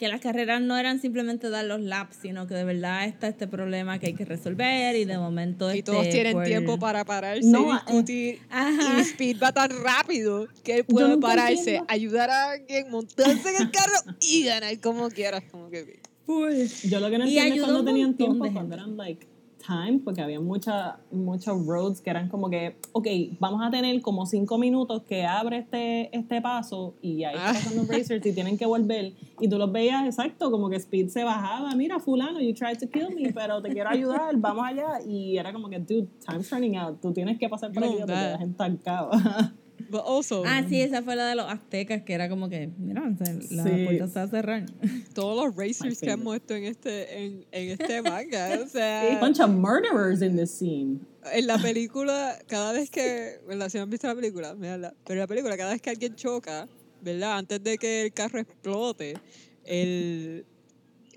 que las carreras no eran simplemente dar los laps, sino que de verdad está este problema que hay que resolver y de momento Y todos este, tienen por- tiempo para pararse No, y eh, discutir. Ajá. Y Speed va tan rápido que él puede pararse, entiendo. ayudar a alguien, montarse en el carro y ganar como quieras. Como que. Full. Yo lo que no Y entiendo es cuando tenían tiempo, cuando eran like time, porque había mucha, muchos roads que eran como que, ok, vamos a tener como cinco minutos que abre este, este paso y ahí Ah. están pasando racers y tienen que volver. Y tú los veías exacto, como que Speed se bajaba, mira, fulano, you tried to kill me, pero te quiero ayudar, vamos allá. Y era como que, dude, time's running out, tú tienes que pasar por No, aquí o te quedas estancado. But also, Ah, sí, esa fue la de los aztecas, que era como que, mira, la Sí. puerta se va a cerrar. todos los racers que han muerto en este, en, en este manga. O sea. Bunch of murderers in this scene. En la película, cada vez que, ¿verdad? Si no han visto la película, véanla. Pero en la película, cada vez que alguien choca, ¿verdad? Antes de que el carro explote, el,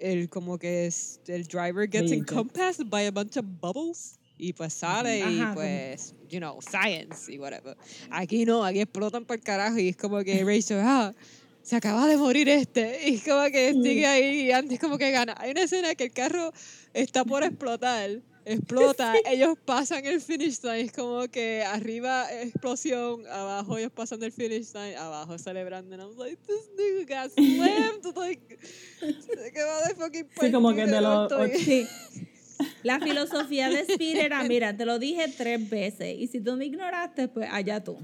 el como que es, el driver gets encompassed by a bunch of bubbles. Y pues sale y Ajá, como- pues, you know, science y whatever. Aquí no, aquí explotan por carajo y es como que Rachel, ah, se acaba de morir este. Y es como que sigue ahí y antes como que gana. Hay una escena que el carro está por explotar, explota, ellos pasan el finish line, es como que arriba explosión, abajo ellos pasando el finish line, abajo celebrando. And I was like, this nigga got slammed. Like, se acaba de fucking Sí, como que de los Sí. La filosofía de Speed era, mira, te lo dije tres veces y si tú me ignoraste, pues allá tú.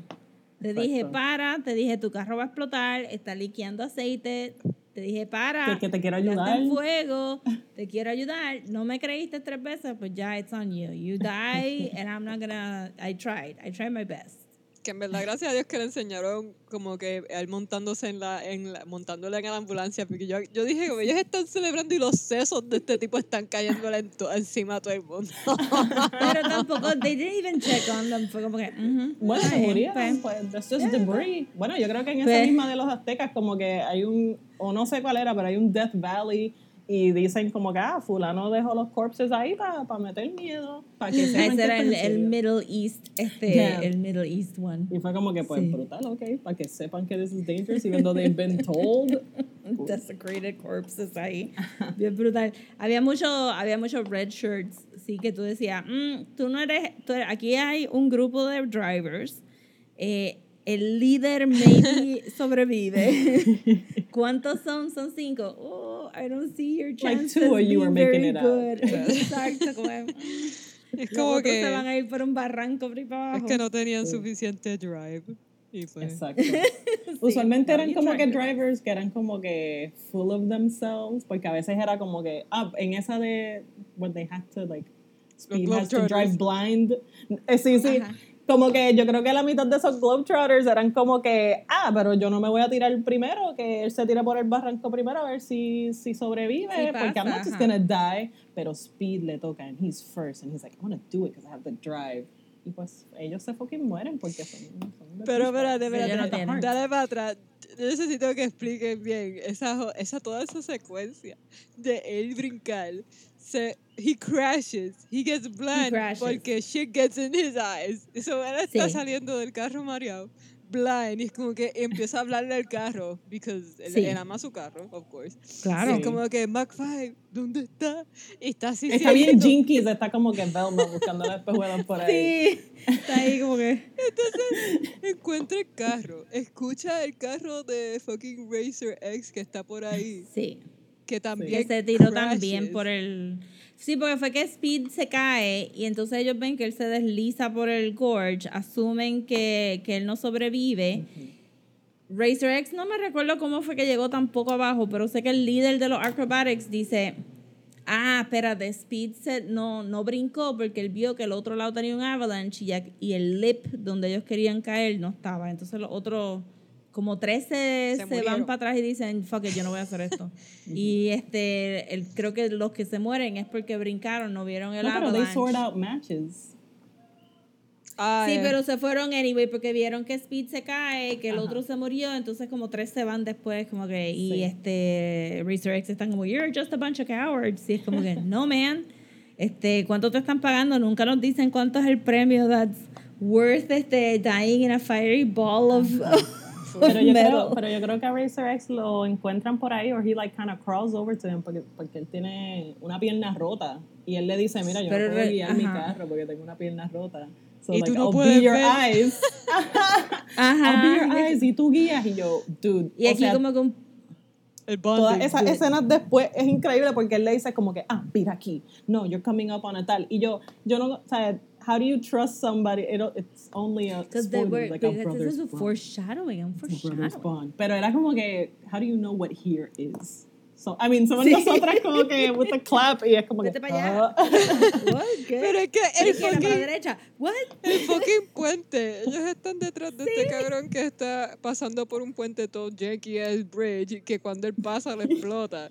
Te dije, para, te dije, tu carro va a explotar, está liqueando aceite, te dije, para, Que- que te quiero ayudar. en fuego, te quiero ayudar, no me creíste tres veces, pues ya, it's on you. You die and I'm not gonna, I tried, I tried my best. Que en verdad, gracias a Dios que le enseñaron como que él montándose en la, en la montándole en la ambulancia, porque yo, yo dije, como ellos están celebrando y los sesos de este tipo están cayendo encima a todo el mundo. Pero tampoco, they didn't even check on them, fue como que, ujú, Bueno, está se murieron, pues. pues, that's just debris. Bueno, yo creo que en esa Pues. misma de los aztecas como que hay un, o no sé cuál era, pero hay un Death Valley y dicen como que, ah, fulano dejó los corpses ahí para meter miedo, para que sepan Ese era el, el. Middle East, este, Yeah. el Middle East one. Y fue como que, pues, Sí. brutal, ok, para que sepan que this is dangerous, even though they've been told. Desecrated corpses ahí. Bien brutal. Había mucho, había muchos red shirts, sí, que tú decías, "Mm, tú no eres, tú eres- aquí hay un grupo de drivers, eh, el líder maybe sobrevive. ¿Cuántos son? Son cinco. Oh, I don't see your Like chances two of you being are making very it out. good. Exacto, como, mm, Es los como que, se van a ir por un barranco por ahí para es abajo. que no tenían Sí. suficiente drive. Y pues, Exacto. Usualmente no, eran como que drivers que eran como que full of themselves, porque a veces era como que, ah, en esa de, when they had to, like, Speed has to drive blind. Eh, sí, sí. Ajá. Como que yo creo que la mitad de esos Globetrotters eran como que, ah, pero yo no me voy a tirar primero, que él se tira por el barranco primero a ver si, si sobrevive, Sí porque I'm not just gonna die. Pero Speed le toca, and he's first, and he's like, I'm gonna do it because I have the drive. Y pues ellos se fucking mueren porque son. son de Pero espérate, no espérate, tienen. dale para atrás. Yo necesito que expliquen bien esa, esa, toda esa secuencia de él brincar. Se, he crashes, he gets blind crashes. porque shit gets in his eyes. Eso él está Sí. saliendo del carro mareado, blind. Y es como que empieza a hablarle al carro, because él, Sí. él ama su carro, of course. Claro. Y es como que, Mac 5, ¿dónde está? Y está así. Está bien jinkies, está como que Velma buscando las espejuelas por ahí. Sí, está ahí como que... Encuentra el carro. Escucha el carro de fucking Racer X que está por ahí. Sí. Que también. Que se tiró crashes. también por el... Sí, porque fue que Speed se cae y entonces ellos ven que él se desliza por el gorge, asumen que, que él no sobrevive. Racer X no me recuerdo cómo fue que llegó tan poco abajo, pero sé que el líder de los acrobatics dice, ah, espérate, Speed se, no, no brincó porque él vio que el otro lado tenía un avalanche y, ya- y el lip donde ellos querían caer no estaba. Entonces los otros, como tres se, Se van para atrás y dicen, fuck it, yo no voy a hacer esto. y este, el, creo que los que se mueren es porque brincaron, no vieron el No, pero they avalanche. sort out matches. Ah, Sí, eh, pero se fueron anyway porque vieron que Speed se cae, que el Ajá. otro se murió, entonces como tres se van después, como que, y Sí. este, X están como, you're just a bunch of cowards, y es como que, no man, este, ¿cuánto te están pagando? Nunca nos dicen cuánto es el premio that's worth este, dying in a fiery ball of, of Pero yo, creo, pero yo creo que a Racer X lo encuentran por ahí, or he like kind of crawls over to him, porque, porque él tiene una pierna rota. Y él le dice, mira, yo Pero no puedo re- guiar mi ajá. carro porque tengo una pierna rota. So, Y like, tú no I'll puedes be your ver. eyes. Ajá. I'll be your eyes. Y tú guías. Y yo, dude. Y o aquí sea, como que un Todas esas escenas después es increíble porque él le dice como que, ah, mira aquí, no, you're coming up on a tal. Y yo, yo no, o sea, how do you trust somebody? It, it's only a Because they were, like a because brother's this is a bond. foreshadowing, brother's foreshadowing. bond. Pero era como que, how do you know what here is? So, I mean, somos Sí. nosotras como que with the clap y es como que, Vete para allá. ah. What? ¿Qué? Pero es que el izquierda, para la fucking, derecha. What? el fucking puente. Ellos están detrás de este cabrón que está pasando por un puente todo janky ass bridge que cuando él pasa lo explota.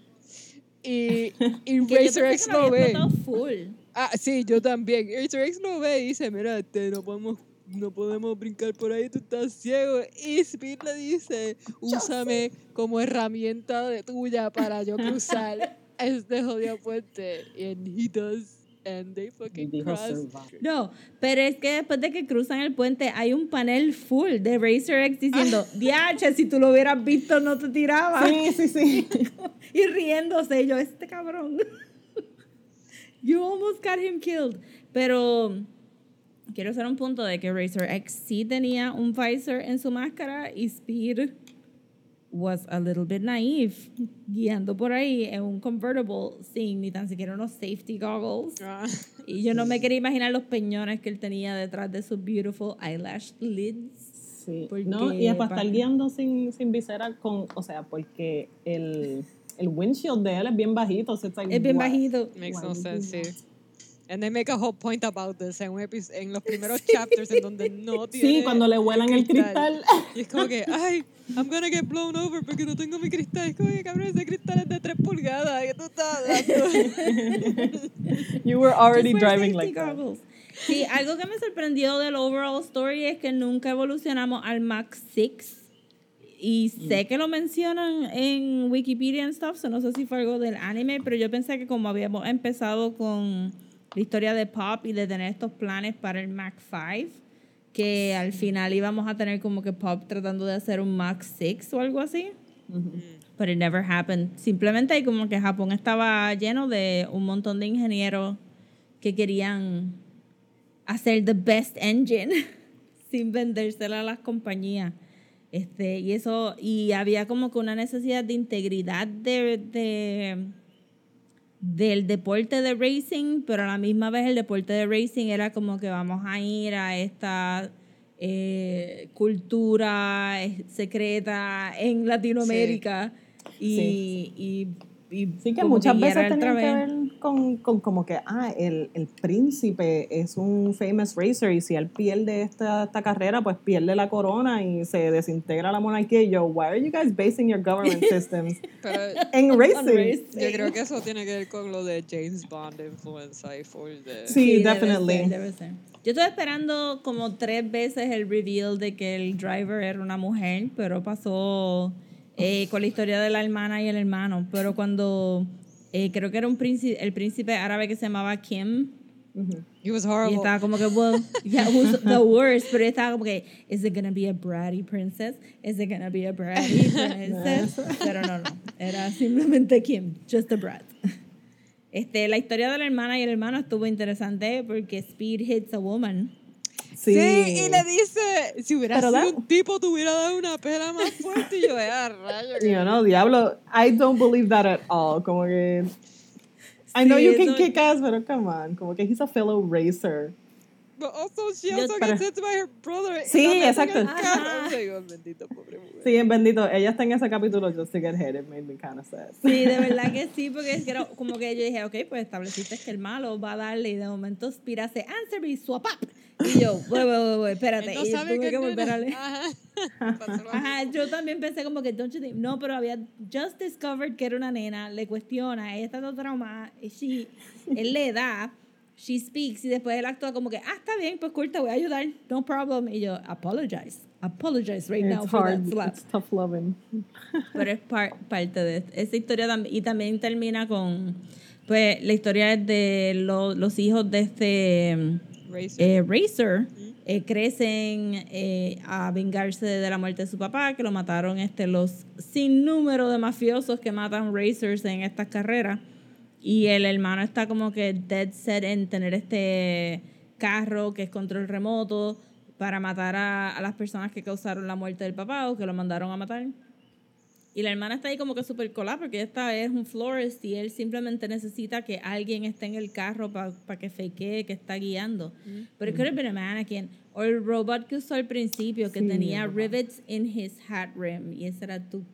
Y, y Que Racer X que lo ve. full. Ah, sí, yo también. Racer X lo ve y dice, mira, este, no podemos, no podemos brincar por ahí, tú estás ciego. Y Speed le dice, úsame como herramienta de tuya para yo cruzar este jodido puente. And he does. And they Y fucking cross. No, pero es que después de que cruzan el puente hay un panel full de Racer X diciendo, diache, si tú lo hubieras visto no te tiraba. Sí, sí, sí. Y riéndose, yo, este cabrón. You almost got him killed. Pero quiero hacer un punto de que Racer X sí tenía un visor en su máscara y Speed was a little bit naive guiando por ahí en un convertible sin ni tan siquiera unos safety goggles. Ah, Y yo no me quería imaginar los peñones que él tenía detrás de sus beautiful eyelash lids. Sí. Porque No, y es para pa- estar guiando sin, sin visera con, o sea, porque el, el windshield de él es bien bajito. so it's like, Es bien why- bajito. makes no sense, sí. And they make a whole point about this en, un en los primeros chapters en donde no tiene Sí, cuando le vuelan el cristal. Y es como que, ay, I'm gonna get blown over porque no tengo mi cristal. Es como que, cabrón, ese cristal es de 3 pulgadas. ¿Qué tú estás hablando? You were already driving like that. goggles. Sí, algo que me sorprendió del overall story es que nunca evolucionamos al Mach 6. Y sé que lo mencionan en Wikipedia and stuff, so no sé si fue algo del anime, pero yo pensé que como habíamos empezado con la historia de Pop y de tener estos planes para el Mach 5, que al final íbamos a tener como que Pop tratando de hacer un Mach 6 o algo así. But it never happened. Simplemente ahí como que Japón estaba lleno de un montón de ingenieros que querían hacer the best engine sin vendérsela a las compañías. Este, y eso, y había como que una necesidad de integridad de, de- del deporte de racing, pero a la misma vez el deporte de racing era como que vamos a ir a esta eh, cultura eh, secreta en Latinoamérica y, Sí. y, y Sí, que muchas veces al tenían que ver con, con como que, ah, el, el príncipe es un famous racer y si él pierde esta, esta carrera, pues pierde la corona y se desintegra la monarquía. Y yo, why are you guys basing your government systems Pero en racing? yo creo que eso tiene que ver con lo de James Bond influenza y full de... Sí, debe definitely. ser, debe ser. Yo estoy esperando como tres veces el reveal de que el driver era una mujer, pero pasó eh, con la historia de la hermana y el hermano. Pero cuando eh, creo que era un príncipe, el príncipe árabe que se llamaba Kim, He was Y horrible. estaba como que, well, yeah, it was the worst, pero estaba como que, is it gonna be a bratty princess? Is it gonna be a bratty princess? pero no, no, era simplemente Kim, just a brat. Este, la historia de la hermana y el hermano estuvo interesante porque Speed hits a woman. Sí. Sí, y le dice, si hubiera Pero sido da- un tipo, te hubiera dado una pela más fuerte. Y yo, eh, a rayo. Yo no, diablo. I don't believe that at all. Como que. I know Sí, you can kick ass, pero come on. Como que he's a fellow racer. But also, she also Pero- gets hit by her brother. Sí, No exacto. Digo, bendito, pobre mujer. Sí, en bendito. Ella está en ese capítulo just to get hit. It made me kind of sad. Sí, de verdad que sí, porque es que era como que yo dije, ok, pues estableciste que el malo va a darle y de momento Speed hace answer me, swap up. Y yo, wey, wey, wey, wey, espérate. No y sabe tuve que volver a leer. Ajá, yo también pensé como que, don't you think? No, pero había just discovered que era una nena, le cuestiona, ella está toda traumada, y she, él le da, she speaks, y después él actúa como que, ah, está bien, pues cool, te voy a ayudar, no problem. Y yo, apologize, apologize right now It's for hard. that slap. It's tough loving. Pero es par- parte de esa historia también, y también termina con, pues, la historia es de lo- los hijos de este Racer. eh, Racer eh, crecen eh, a vengarse de la muerte de su papá, que lo mataron este, los sin número de mafiosos que matan Racers en estas carreras. Y el hermano está como que dead set en tener este carro que es control remoto para matar a, a las personas que causaron la muerte del papá o que lo mandaron a matar. Y la hermana está ahí como que súper colada porque esta es un florist y él simplemente necesita que alguien esté en el carro para que fakee que está guiando. Pero it could have been a mannequin. O el robot que usó al principio que Sí, tenía rivets in his hat rim y ese era tu...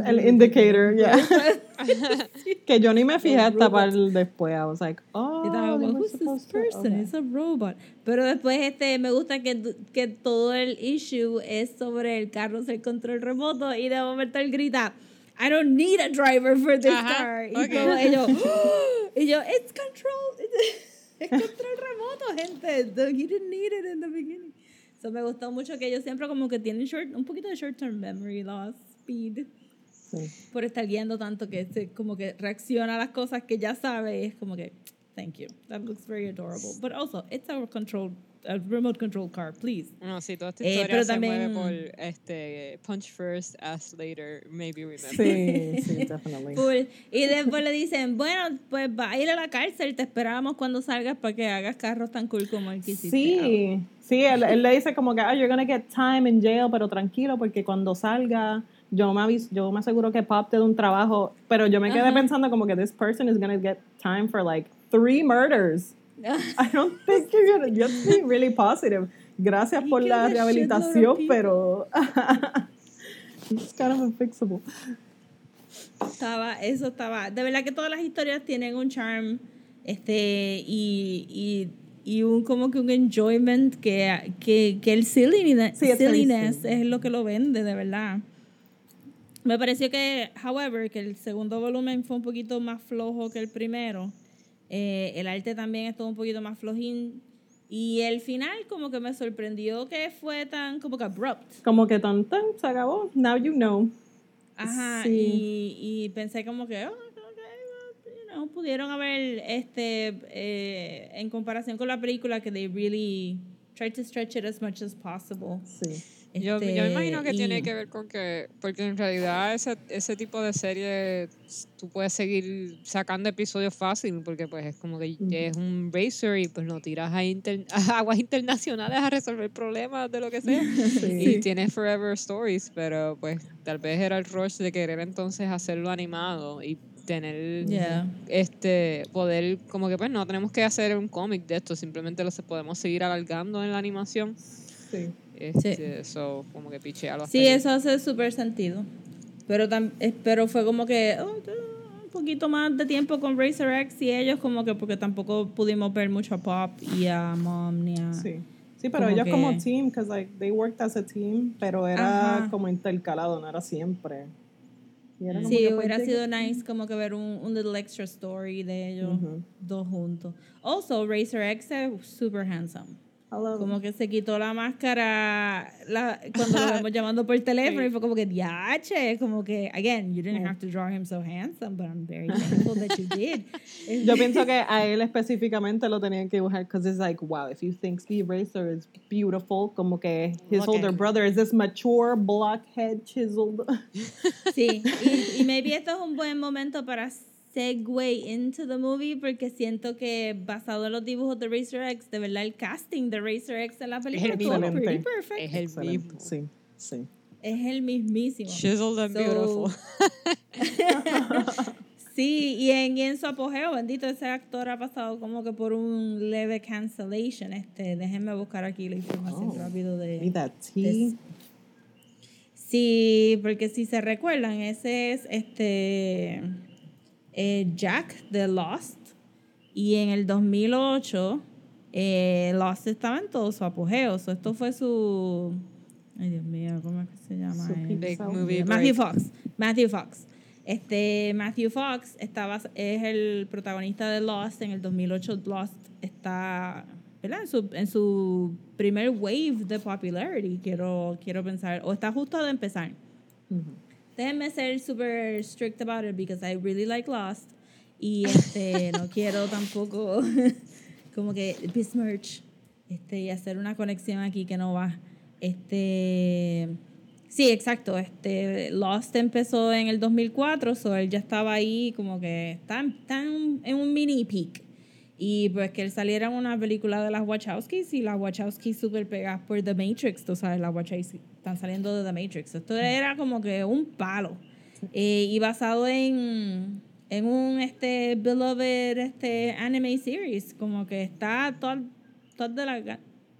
El indicator, yeah. que yo ni me fijé El hasta para el después. I was like, oh, who's this supposed to-" person? Okay. It's a robot. Pero después este, me gusta que, que todo el issue es sobre el carro ser control remoto y de momento él grita, I don't need a driver for this Ajá, car. Y todo ellos, y yo, it's control, es control remoto, gente. You didn't need it in the beginning. So me gustó mucho que ellos siempre como que tienen short, un poquito de short term memory loss, speed Sí. por estar guiando tanto que se, como que reacciona a las cosas que ya sabe y es como que thank you that looks very adorable but also it's a control a remote control car please No, sí, toda esta Eh, historia pero se mueve también- por este, punch first, ask later, maybe remember. Sí, sí, definitely. Cool. y después le dicen bueno pues va a ir a la cárcel te esperamos cuando salgas para que hagas carros tan cool como el que hiciste Sí, sí, él, él le dice como que, ah, you're gonna get time in jail, pero tranquilo, porque cuando salga, yo me, avis- yo me aseguro que Pop te da un trabajo, pero yo me quedé pensando como que this person is gonna get time for like three murders. I don't think you're have to really positive. Gracias por la rehabilitación, pero it's kind of unfixable. estaba eso estaba de verdad que todas las historias tienen un charm este y, y, y un como que un enjoyment que, que, que el silliness, Sí, silliness es lo que lo vende de verdad me pareció que however que el segundo volumen fue un poquito más flojo que el primero Eh, el arte también estuvo un poquito más flojín y el final como que me sorprendió que fue tan como que abrupt Como que tan, tan, se acabó, now you know. Ajá, Sí. y, y pensé como que, oh, ok, well, you know, pudieron haber, este, eh, en comparación con la película, que they really tried to stretch it as much as possible. Sí. Yo, Este, yo me imagino que y- tiene que ver con que, porque en realidad ese, ese tipo de serie tú puedes seguir sacando episodios fácil, porque pues es como que es un racer y pues lo tiras a, inter- a aguas internacionales a resolver problemas de lo que sea. Y tienes Forever Stories, pero pues tal vez era el rush de querer entonces hacerlo animado y tener Yeah. este poder como que pues no tenemos que hacer un cómic de esto simplemente lo se podemos seguir alargando en la animación Sí. Este so como que pichealo Sí, ahí. eso hace súper sentido. Pero, tam- eh, pero fue como que oh, un poquito más de tiempo con Racer X y ellos como que porque tampoco pudimos ver mucho a Pop y a Mom ni a... Sí. Sí, pero Como ellos como que- team, because like they worked as a team, pero era Ajá. como intercalado, no era siempre. Y era como Sí, que, hubiera llega- sido nice como que ver un, un little extra story de ellos Ujú. dos juntos. Also, Racer X es super handsome. Como que se quitó la máscara la, cuando lo vemos llamando por teléfono y fue como que diache, como que, again, you didn't have to draw him so handsome, but I'm very thankful that you did. Yo pienso que a él específicamente lo tenían que dibujar because it's like, wow, if you think Steve Racer is beautiful, como que his Look older brother is this mature, blockhead, chiseled. Sí, y, y maybe esto es un buen momento para segue into the movie porque siento que basado en los dibujos de Racer X, de verdad el casting de Racer X en la película pretty Excelente. perfect. Es el Excelente. mismo. Sí, sí. Es el mismísimo. Chiseled and So- beautiful. Sí, y en, y en su apogeo, bendito, ese actor ha pasado como que por un leve cancellation. Este, déjenme buscar aquí la información Oh. rápido de... Sí, porque si se recuerdan, ese es este eh, Jack de Lost. Y en el 2008, eh, Lost estaba en todo su apogeo. So, esto fue su. Ay, Dios mío, ¿cómo es que se llama? Big movie Matthew break. Fox. Matthew Fox. Este, Matthew Fox estaba, es el protagonista de Lost. En el 2008, Lost está ¿verdad? En, su, en su primer wave de popularity, quiero, quiero pensar. O está justo de empezar. Déjenme ser super strict about it because I really like Lost. Y este, no quiero tampoco como que besmirch este, y hacer una conexión aquí que no va. Este, sí, exacto. Este, Lost empezó en el 2004, so él ya estaba ahí como que en- está en, en un mini peak. Y pues que él saliera en una película de las Wachowskis y las Wachowskis súper pegadas por The Matrix, tú sabes, las Wachowskis están saliendo de The Matrix. Esto era como que un palo. Eh, y basado en, en un este beloved este anime series, como que está todo, todo de la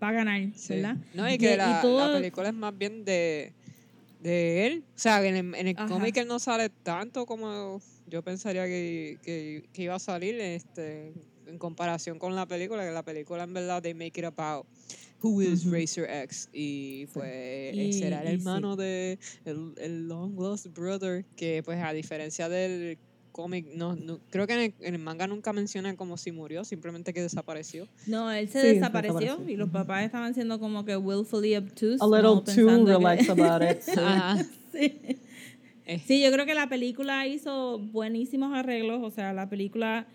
va a ganar, Sí. ¿verdad? No, y que la, todo- la película es más bien de, de él. O sea, en el, en el cómic él no sale tanto como yo pensaría que, que, que iba a salir este, en comparación con la película, que la película en verdad they make it about who is Racer X y pues Y- será el y sí. hermano de el, el long lost brother que pues a diferencia del cómic no, no- creo que en el, en el manga nunca mencionan como si murió simplemente que desapareció No, él se Sí, desapareció desapareció. y los papás estaban siendo como que willfully obtuse. A little too pensando que- relaxed about it. sí. Ajá. Sí. Eh. Sí, yo creo que la película hizo buenísimos arreglos, o sea, la película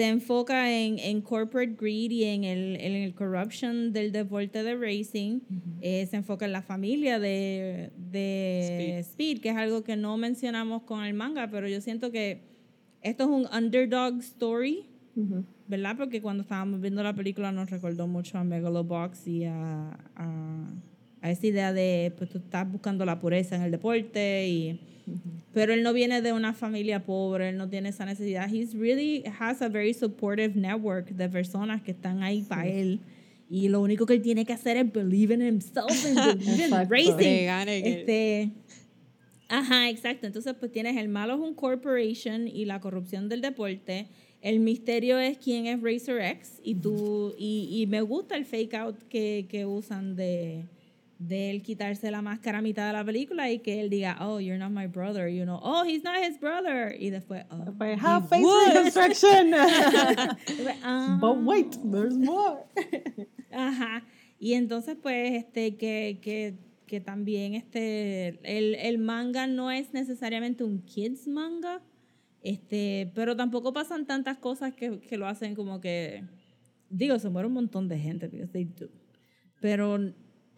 se enfoca en, en corporate greed y en el, en el corruption del deporte de racing, Eh, se enfoca en la familia de, de Speed. que es algo que no mencionamos con el manga, pero yo siento que esto es un underdog story, Ujú. ¿verdad? Porque cuando estábamos viendo la película nos recordó mucho a Megalobox y a, a, a esa idea de, pues tú estás buscando la pureza en el deporte y... Pero él no viene de una familia pobre, él no tiene esa necesidad. He's really has a very supportive network de personas que están ahí para él. Y lo único que él tiene que hacer es believe in himself and believe in racing. gane en el- Este, ajá, exacto. Entonces, pues tienes el malo es un corporation y la corrupción del deporte. El misterio es quién es Racer X y tú y, y me gusta el fake out que, que usan de de él quitarse la máscara a mitad de la película y que él diga, oh, you're not my brother, you know, oh, he's not his brother. Y después, oh, But he have face reconstruction. Después, "Ah". But wait, there's more. Ajá. Y entonces, pues, este, que, que, que también este, el, el manga no es necesariamente un kids manga, este, pero tampoco pasan tantas cosas que, que lo hacen como que, digo, se muere un montón de gente, because they do. Pero,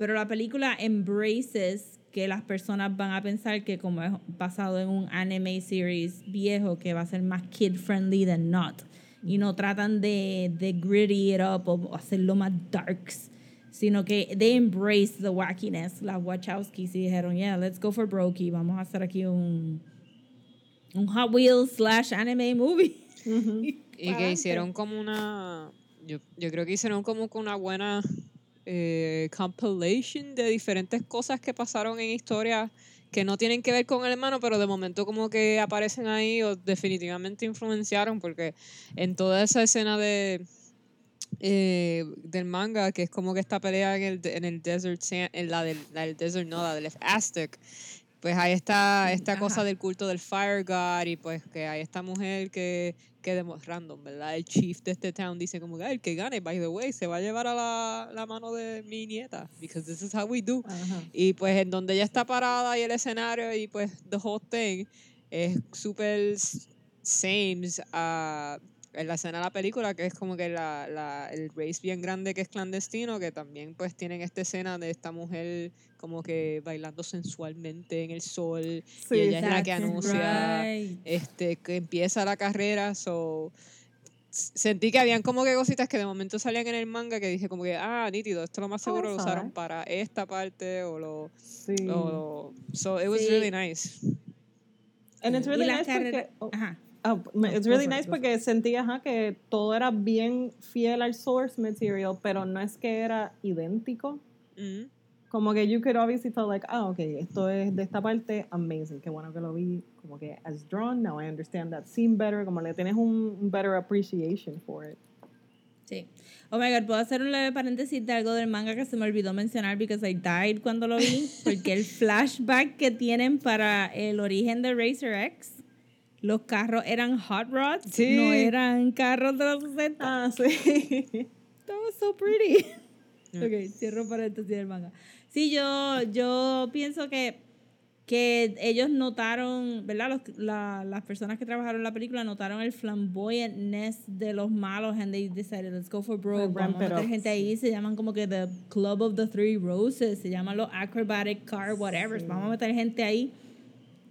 pero la película embraces que las personas van a pensar que como es basado en un anime series viejo, que va a ser más kid friendly than not. Y no tratan de, de gritty it up o hacerlo más darks, sino que they embrace the wackiness. Las Wachowskis y dijeron, yeah, let's go for Brokey, vamos a hacer aquí un, un Hot Wheels slash anime movie. Y que hicieron como una. Yo, yo creo que hicieron como una buena eh, compilation de diferentes cosas que pasaron en historia que no tienen que ver con el hermano, pero de momento como que aparecen ahí o definitivamente influenciaron, porque en toda esa escena de eh, del manga, que es como que esta pelea en el, en el desert, sand- en la del, la del desert, no, la del Aztec, pues hay esta, esta Ajá. cosa del culto del Fire God y pues que hay esta mujer que, que de- random, ¿verdad? El chief de este town dice como que "Ah, el que gane, by the way, se va a llevar a la, la mano de mi nieta, because this is how we do. Y pues en donde ella está parada y el escenario y pues the whole thing es súper same a en la escena de la película que es como que la, la, el race bien grande que es clandestino que también pues tienen esta escena de esta mujer como que bailando sensualmente en el sol Sí, y ella es la que anuncia right. este que empieza la carrera so sentí que habían como que cositas que de momento salían en el manga que dije como que ah nítido esto lo más Oh, seguro lo usaron para esta parte o lo Sí. o so it was Sí. really nice And it's Y really nice porque... oh, Ajá. No, it's really nice porque sentí ajá, que todo era bien fiel al source material, pero no es que era idéntico. Mm. Como que you could obviously tell like, ah, ok, esto es de esta parte, amazing, qué bueno que lo vi, como que as drawn, now I understand that scene better, como le tienes un, better appreciation for it. Sí. Oh my god, puedo hacer un leve paréntesis de algo del manga que se me olvidó mencionar because I died cuando lo vi. Porque el flashback que tienen para el origen de Racer X, los carros eran hot rods, Sí. no eran carros de los 60. Ah, sí. That was so pretty. ok, cierro paréntesis del manga. Sí, yo, yo pienso que, que ellos notaron, ¿verdad? Los- la- las personas que trabajaron en la película notaron el flamboyantness de los malos and they decided, let's go for broke. Vamos a meter gente ahí, se llaman como que the Club of the Three Roses, se llaman los Acrobatic Car Whatever. Vamos a meter gente ahí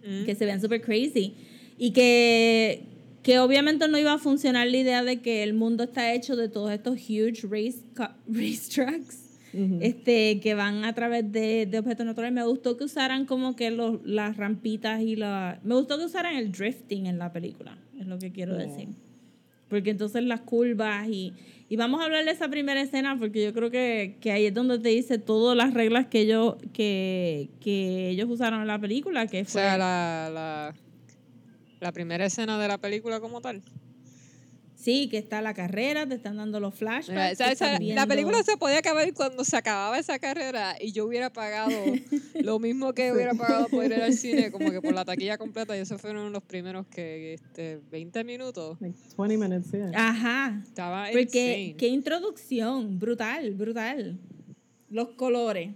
Mm. que se vean super crazy. Y que, que obviamente no iba a funcionar la idea de que el mundo está hecho de todos estos huge race, ca- racetracks este, que van a través de, de objetos naturales. Me gustó que usaran como que los, las rampitas y la... Me gustó que usaran el drifting en la película, es lo que quiero decir. Porque entonces las curvas y, y vamos a hablar de esa primera escena porque yo creo que, que ahí es donde te dice todas las reglas que ellos, que, que ellos usaron en la película, que o fue... sea la, la la primera escena de la película como tal Sí, que está la carrera, te están dando los Mira, flashbacks. esa- te esa- la película se podía acabar cuando se acababa esa carrera y yo hubiera pagado lo mismo que hubiera pagado por ir al cine, como que por la taquilla completa. Y esos fueron los primeros que este, 20 minutos. Like 20 minutes, yeah. Ajá. Estaba Porque insane. qué introducción, brutal, brutal. Los colores,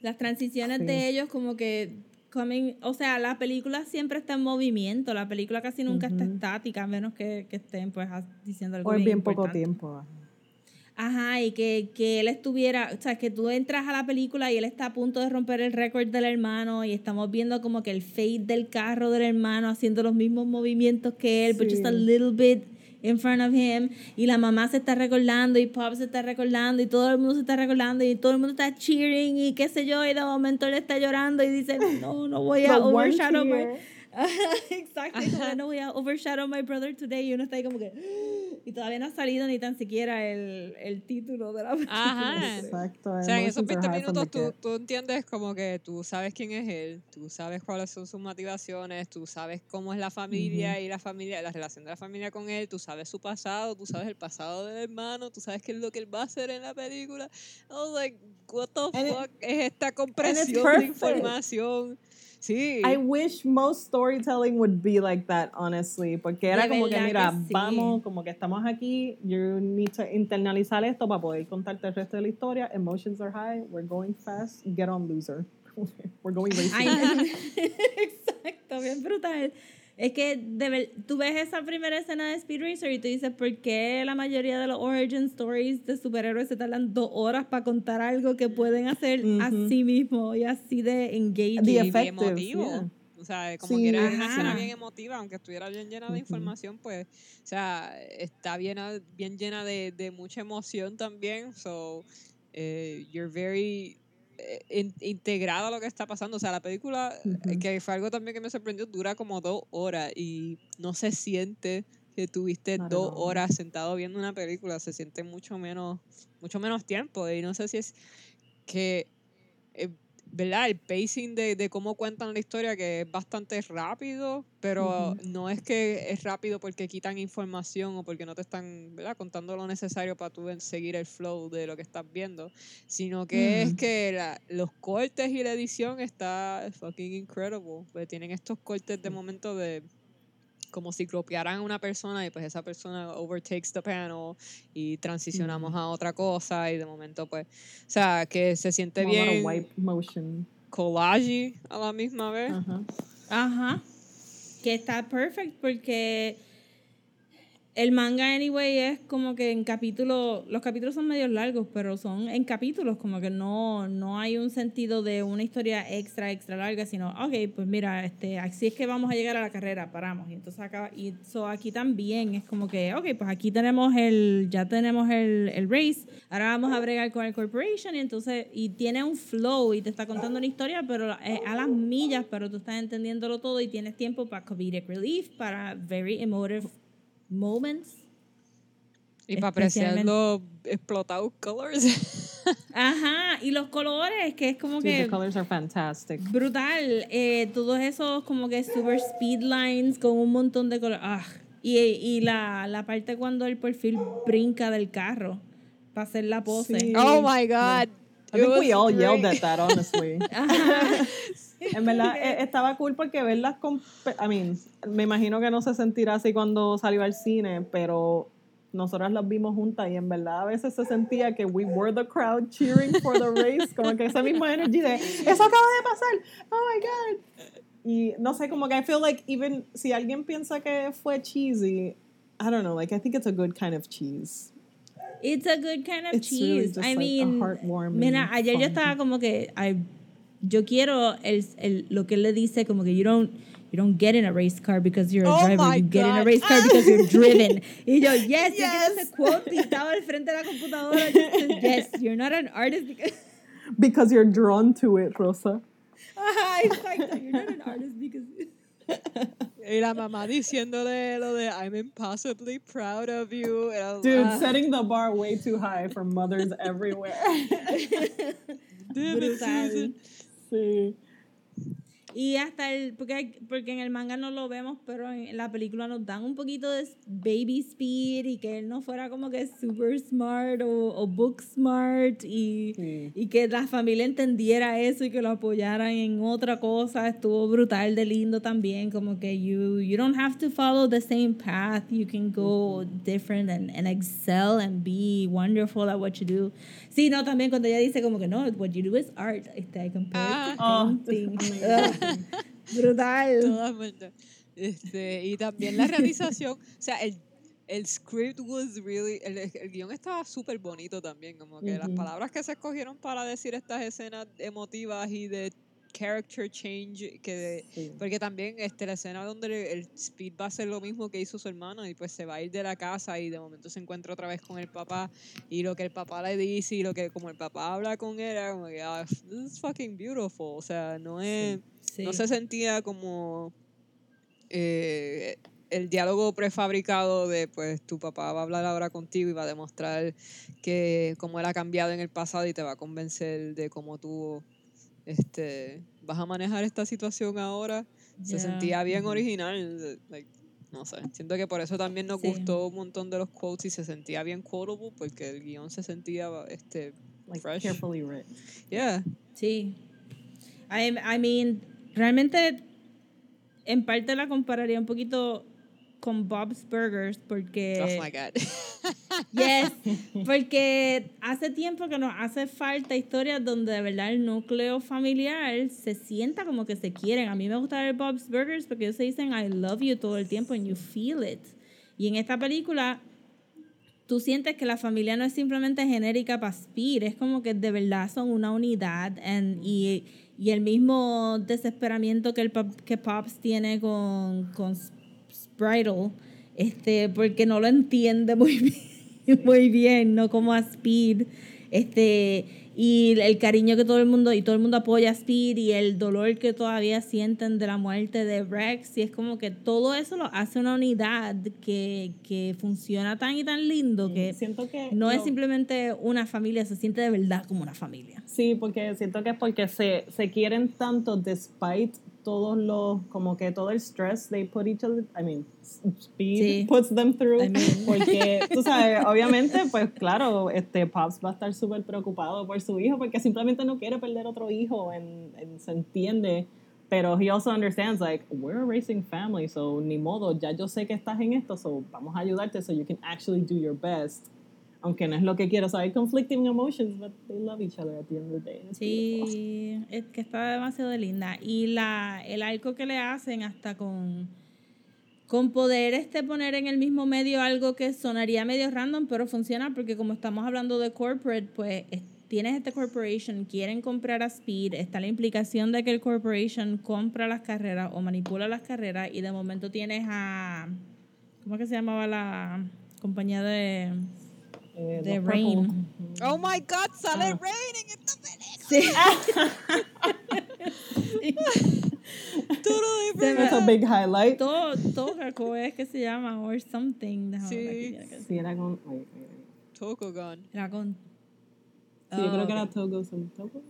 las transiciones Sí. de ellos como que coming, o sea, la película siempre está en movimiento, la película casi nunca está estática, a menos que, que estén pues diciendo algo O en bien poco tiempo. Ajá, y que, que él estuviera, o sea, que tú entras a la película y él está a punto de romper el récord del hermano y estamos viendo como que el fade del carro del hermano haciendo los mismos movimientos que él, but just a Sí. little bit in front of him y la mamá se está recordando y Pop se está recordando y todo el mundo se está recordando y todo el mundo está cheering y qué sé yo y de momento él está llorando y dice, no, no voy a overshadow my... Exacto, como que no voy a overshadow my brother today y uno está ahí como que... Y todavía no ha salido ni tan siquiera el, el título de la película. Ajá. Exacto. O sea, en esos emotions are 20 high from minutos the tú, tú entiendes como que tú sabes quién es él, tú sabes cuáles son sus motivaciones, tú sabes cómo es la familia y la familia, la relación de la familia con él, tú sabes su pasado, tú sabes el pasado del hermano, tú sabes qué es lo que él va a hacer en la película. I was like, what the And it- fuck es esta compresión de información? Sí. I wish most storytelling would be like that, honestly. Porque era como que, mira, que sí. vamos, como que estamos aquí, you need to internalizar esto para poder contarte el resto de la historia. Emotions are high, we're going fast, get on loser. we're going racing. Exacto, bien brutal. Es que de ver- tú ves esa primera escena de Speed Racer y tú dices, ¿por qué la mayoría de los origin stories de superhéroes se tardan dos horas para contar algo que pueden hacer Ujú. así mismo y así de engaging? The y emotivo. yeah. O sea, como Sí. que era una escena bien emotiva, aunque estuviera bien llena de información, pues, o sea, está bien, bien llena de, de mucha emoción también. So, eh, you're very in- integrado a lo que está pasando. O sea, la película, eh, que fue algo también que me sorprendió, dura como dos horas y no se siente que tuviste dos horas sentado viendo una película, se siente mucho menos, mucho menos tiempo. Y no sé si es que eh, ¿verdad? El pacing de, de, cómo cuentan la historia, que es bastante rápido, pero no es que es rápido porque quitan información o porque no te están, ¿verdad? Contando lo necesario para tú seguir el flow de lo que estás viendo, sino que es que los cortes y la edición está fucking incredible, porque tienen estos cortes de momento de como si copiaran a una persona y pues esa persona overtakes the panel y transicionamos a otra cosa y de momento pues, o sea, que se siente bien motion. collage a la misma vez. Ajá. Que está perfect porque el manga, anyway, es como que en capítulos, los capítulos son medio largos, pero son en capítulos, como que no, no hay un sentido de una historia extra, extra larga, sino, ok, pues mira, este, así es que vamos a llegar a la carrera, paramos. Y entonces acá, y so aquí también es como que, ok, pues aquí tenemos el, ya tenemos el, el race, ahora vamos a bregar con el corporation, y entonces, y tiene un flow y te está contando una historia, pero a las millas, pero tú estás entendiéndolo todo y tienes tiempo para comedic relief, para very emotive moments. Y para apreciar los explotados colors. Ajá, y los colores, que es como que... The colors are fantastic. Brutal. Eh, todos esos como que super speed lines con un montón de colores. Ah, y, y la, la, parte cuando el perfil brinca del carro para hacer la pose. Oh my God. I think we all yelled at that, honestly. En verdad, e, estaba cool porque verlas con. I mean, me imagino que no se sentirá así cuando salió al cine, pero nosotras las vimos juntas y en verdad a veces se sentía que we were the crowd cheering for the race, como que esa misma energía de eso acaba de pasar, oh my god. Y no sé, como que I feel like even si alguien piensa que fue cheesy, I don't know, like I think it's a good kind of cheese. It's a good kind of cheese. I mean, mira, ayer yo estaba como que I yo quiero el, el, lo que él le dice como que you don't you don't get in a race car because you're a oh driver, you God. get in a race car because you're driven. y yo, yes, yes. yo quiero ese quote pintado al frente de la computadora. yes, you're not an artist because... because you're drawn to it, Rosa. Ajá, exacto. You're not an artist because... y la mamá diciéndole lo de I'm impossibly proud of you. Dude, setting the bar way too high for mothers everywhere. Damn it, Susan. Sí. Y hasta el, porque, porque en el manga no lo vemos, pero en la película nos dan un poquito de baby speed y que él no fuera como que super smart o, book smart y, y, que la familia entendiera eso y que lo apoyaran en otra cosa. Estuvo brutal de lindo también, como que you, you don't have to follow the same path, you can go different and, and excel and be wonderful at what you do. Sí, no, también cuando ella dice como que no, what you do is art, este, I compare ah, painting. Brutal. Este, y también la realización, o sea, el, el script was really, el, el guion estaba súper bonito también, como que las palabras que se escogieron para decir estas escenas emotivas y de character change que porque también este la escena donde el Speed va a hacer lo mismo que hizo su hermano y pues se va a ir de la casa y de momento se encuentra otra vez con el papá y lo que el papá le dice y lo que como el papá habla con él era como que ah, this is fucking beautiful. O sea no es no se sentía como eh, el diálogo prefabricado de pues tu papá va a hablar ahora contigo y va a demostrar que cómo él ha cambiado en el pasado y te va a convencer de cómo tú este, vas a manejar esta situación ahora. Se sentía bien original. no sé, siento que por eso también nos gustó un montón de los quotes y se sentía bien quotable porque el guion se sentía este, fresh. Carefully written. Yeah. Sí. I, I mean, realmente en parte la compararía un poquito con Bob's Burgers porque... Oh my God. yes, porque hace tiempo que nos hace falta historias donde de verdad el núcleo familiar se sienta como que se quieren. A mí me gusta ver Bob's Burgers porque ellos se dicen I love you todo el tiempo and you feel it. Y en esta película tú sientes que la familia no es simplemente genérica para Speed, es como que de verdad son una unidad and, y, y el mismo desesperamiento que, el, que Pops tiene con, con Bridal, este, porque no lo entiende muy bien, muy bien, no como a Speed. Este, y el cariño que todo el mundo y todo el mundo apoya a Speed y el dolor que todavía sienten de la muerte de Rex y es como que todo eso lo hace una unidad que, que funciona tan y tan lindo que, siento que no es lo- simplemente una familia, se siente de verdad como una familia. Sí, porque siento que es porque se, se quieren tanto despite todos los, como que todo el stress they put each other, I mean, speed Sí. puts them through. I mean. Porque, tú sabes, obviamente, pues claro, este Pops va a estar súper preocupado por su hijo porque simplemente no quiere perder otro hijo, en, en- se entiende. Pero he also understands, like, we're a racing family, so ni modo, ya yo sé que estás en esto, so vamos a ayudarte so you can actually do your best. Aunque no es lo que quiero, so hay conflicting emotions, but they love each other at the end of the day. It's beautiful. Sí, es que está demasiado linda. Y la, el arco que le hacen hasta con, con poder este poner en el mismo medio algo que sonaría medio random, pero funciona porque como estamos hablando de corporate, pues es- tienes este corporation, quieren comprar a Speed, está la implicación de que el corporation compra las carreras o manipula las carreras y de momento tienes a, ¿cómo es que se llamaba la compañía de, Eh, de los Rain? purple. Oh my god, sale Ah. Rain en esta película. Sí. A big highlight. todo, todo ¿cómo es que se llama? Or something. Déjame ver aquí, Sí. que- Sí, era con. Tokogan. Era con. Sí, yo Oh, creo que ok. era Togo. some- Togo?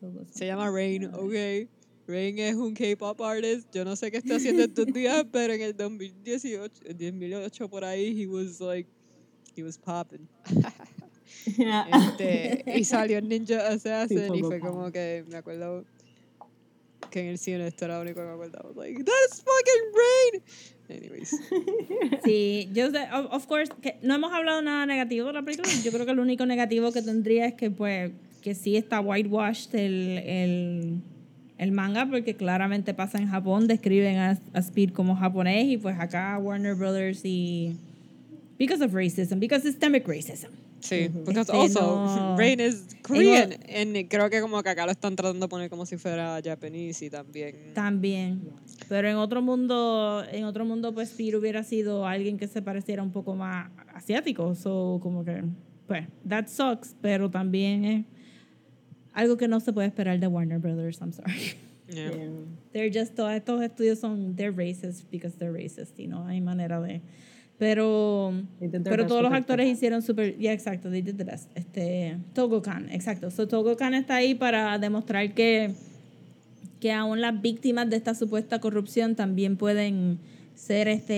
Todo Se llama Rain, ok. Rain es un K-pop artist. Yo no sé qué está haciendo estos días, pero en el 2018, el 2008 por ahí, he was like, he was popping. Yeah. Este, y salió Ninja Assassin y fue como que me acuerdo que en el cine esto era lo único que me acordaba. Like, that's fucking Rain. Anyways. Sí, yo sé, of, of course, que no hemos hablado nada negativo de la película. Yo creo que lo único negativo que tendría es que, pues, que sí está whitewashed el, el, el manga, porque claramente pasa en Japón, describen a, a Speed como japonés, y pues acá Warner Brothers y. Because of racism, because systemic racism. Sí, because Este, also no. Rain is Korean. and creo que como que acá lo están tratando de poner como si fuera japonés y también. También. Pero en otro mundo, en otro mundo, pues Speed hubiera sido alguien que se pareciera un poco más asiático. So, como que, pues, that sucks, pero también es algo que no se puede esperar de Warner Brothers. I'm sorry. Yeah. Yeah. They're just, todos estos estudios son, they're racist because they're racist, y no hay manera de. Pero, pero todos to los actores hicieron super, yeah, exacto, they did the best. Este, Togo-kan, exacto. So, Togo-kan está ahí para demostrar que, que aún las víctimas de esta supuesta corrupción también pueden ser, este,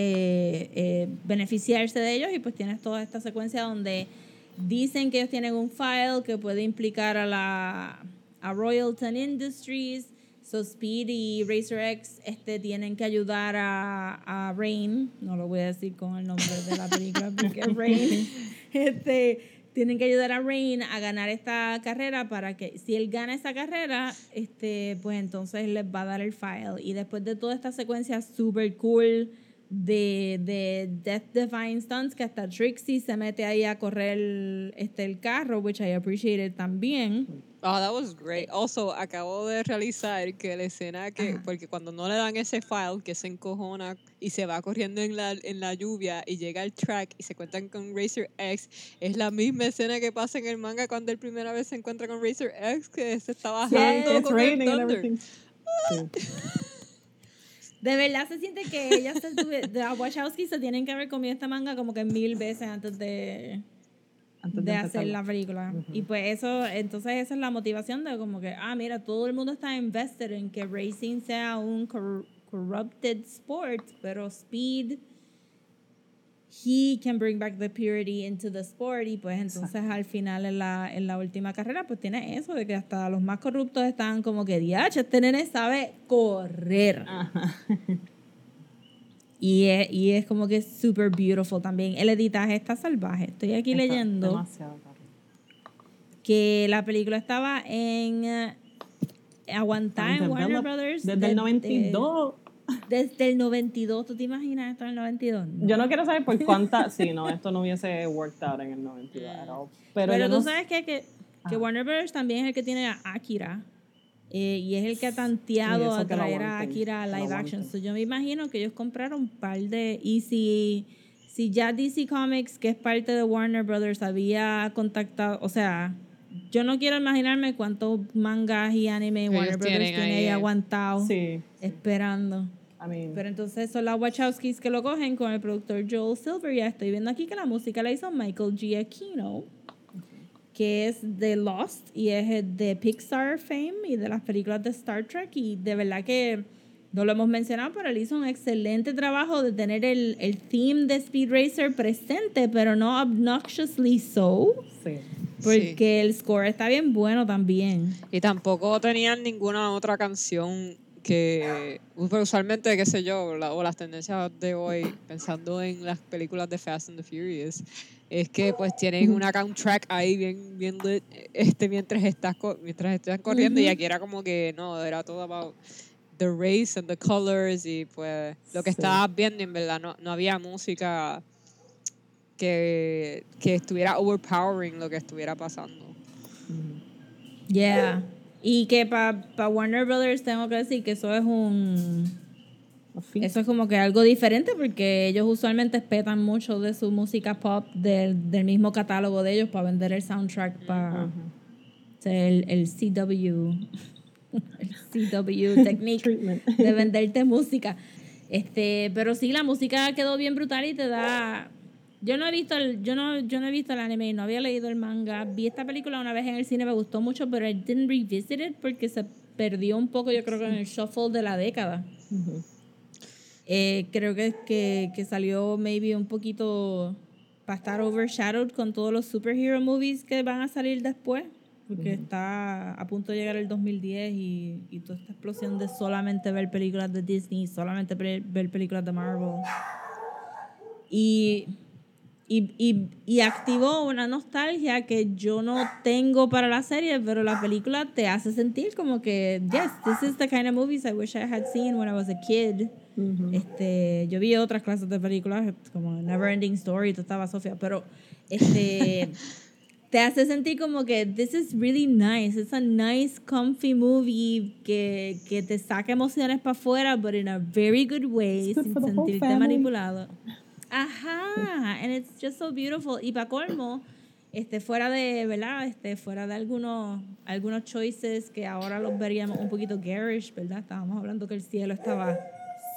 eh, beneficiarse de ellos y pues tienes toda esta secuencia donde dicen que ellos tienen un file que puede implicar a la a Royalton Industries. So Speed y Racer X este, tienen que ayudar a, a Rain, no lo voy a decir con el nombre de la película porque es Rain, este, tienen que ayudar a Rain a ganar esta carrera para que si él gana esa carrera, este, pues entonces les va a dar el file. Y después de toda esta secuencia super cool de, de Death Defying Stunts, que hasta Trixie se mete ahí a correr este, el carro, which I appreciated también. Oh, that was great. Also, acabo de realizar que la escena que, Ajá. porque cuando no le dan ese file, que se encojona y se va corriendo en la, en la lluvia y llega al track y se encuentran con Racer X, es la misma escena que pasa en el manga cuando él primera vez se encuentra con Racer X, que se está bajando it's con el Thunder. everything. Sí. De verdad se siente que ellas se tuve- las Wachowski se tienen que haber comido esta manga como que mil veces antes de, Antes de de hacer la película. Y pues eso, entonces esa es la motivación de como que, ah, mira, todo el mundo está invested en que racing sea un cor- corrupted sport, pero Speed, he can bring back the purity into the sport y pues entonces al final en la, en la última carrera pues tiene eso de que hasta los más corruptos están como que, diache, este nene sabe correr. Ajá. Y es, y es como que super beautiful también. El editaje está salvaje. Estoy aquí Está leyendo demasiado que la película estaba en eh, aguantada en Warner Brothers Desde de- el 92. de- desde el 92. ¿Tú te imaginas esto en el 92? No. Yo no quiero saber por cuánta. Sí, no, esto no hubiese worked out en el 92 at all. Pero, Pero, tú no sabes que, que, que Ah. Warner Brothers también es el que tiene a Akira. eh, y es el que ha tanteado a traer a Akira a live action. So, yo me imagino que ellos compraron un par de. Y si, si ya DC Comics, que es parte de Warner Brothers, había contactado, o sea, yo no quiero imaginarme cuántos mangas y anime Ellos Warner Brothers tiene ahí, ahí eh. aguantado, Sí. esperando. I mean, Pero entonces son las Wachowskis que lo cogen con el productor Joel Silver. Ya estoy viendo aquí que la música la hizo Michael Giacchino, que es de Lost y es de Pixar fame y de las películas de Star Trek. Y de verdad que no lo hemos mencionado, pero él hizo un excelente trabajo de tener el, el theme de Speed Racer presente, pero no obnoxiously so, sí. porque el score está bien bueno también. Y tampoco tenían ninguna otra canción que usualmente, qué sé yo, la- o las tendencias de hoy, pensando en las películas de Fast and the Furious, es que pues tienen una soundtrack ahí bien, bien lit, este, mientras estás mientras estás corriendo y aquí era como que no, era todo about the race and the colors y pues lo que Sí. estabas viendo en verdad no, no había música que, que estuviera overpowering lo que estuviera pasando. Yeah. Y que para Warner Brothers tengo que decir que eso es un. Eso es como que algo diferente porque ellos usualmente espetan mucho de su música pop del, del mismo catálogo de ellos para vender el soundtrack para el, el CW, el CW Technique de venderte música. Este, pero sí, la música quedó bien brutal y te da... Yo no he visto el, yo no, yo no he visto el anime, no había leído el manga. Vi esta película una vez en el cine, me gustó mucho, pero I didn't revisit it porque se perdió un poco, yo creo que en el shuffle de la década. Ujú. Eh, creo que, que, que salió maybe un poquito para estar overshadowed con todos los superhero movies que van a salir después, porque está a punto de llegar el 2010 y, y toda esta explosión de solamente ver películas de Disney, solamente ver películas de Marvel. Y, y, y, y activó una nostalgia que yo no tengo para la serie, pero la película te hace sentir como que, yes, this is the kind of movies I wish I had seen when I was a kid. Ujú. Este, yo vi otras clases de películas como Neverending Story, tú estabas Sofía, pero este te hace sentir como que this is really nice, it's a nice comfy movie que, que te saca emociones para afuera, but in a very good way, It's sin sentirte manipulado. Ajá, and it's just so beautiful. Y para colmo, este, fuera de, ¿verdad? Este, fuera de algunos, algunos choices que ahora los veríamos un poquito garish, ¿verdad? Estábamos hablando que el cielo estaba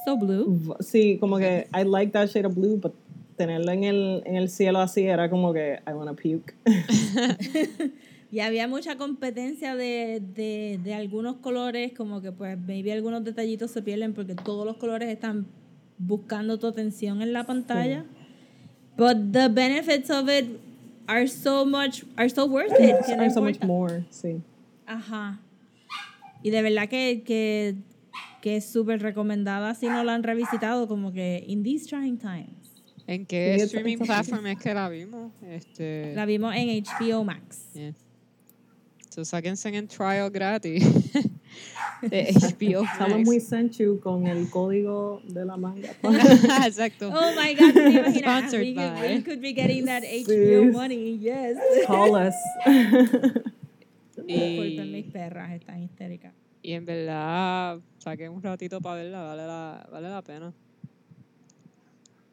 so blue. Sí, como que I like that shade of blue, but tenerlo en el, en el cielo así era como que I wanna puke. Y había mucha competencia de, de, de algunos colores, como que pues maybe algunos detallitos se pierden porque todos los colores están buscando tu atención en la pantalla. But the benefits of it are so much, are so worth it. que no There's so much more, sí. Ajá. Y de verdad que, que, que es súper recomendada si no la han revisitado, como que in these trying times. ¿En qué Sí, streaming platform es que la vimos? Este, La vimos en HBO Max. yeah. So, sáquense en trial gratis de HBO Estamos Max. muy senchu con el código de la manga. Exacto. Oh my God, ¿te imaginas? Sponsored we, could, by. we could be getting that Sí. HBO money, yes. Call us. Disculpen, mis y, perras están histéricas. y en verdad, saquen un ratito para verla, vale la, vale la pena.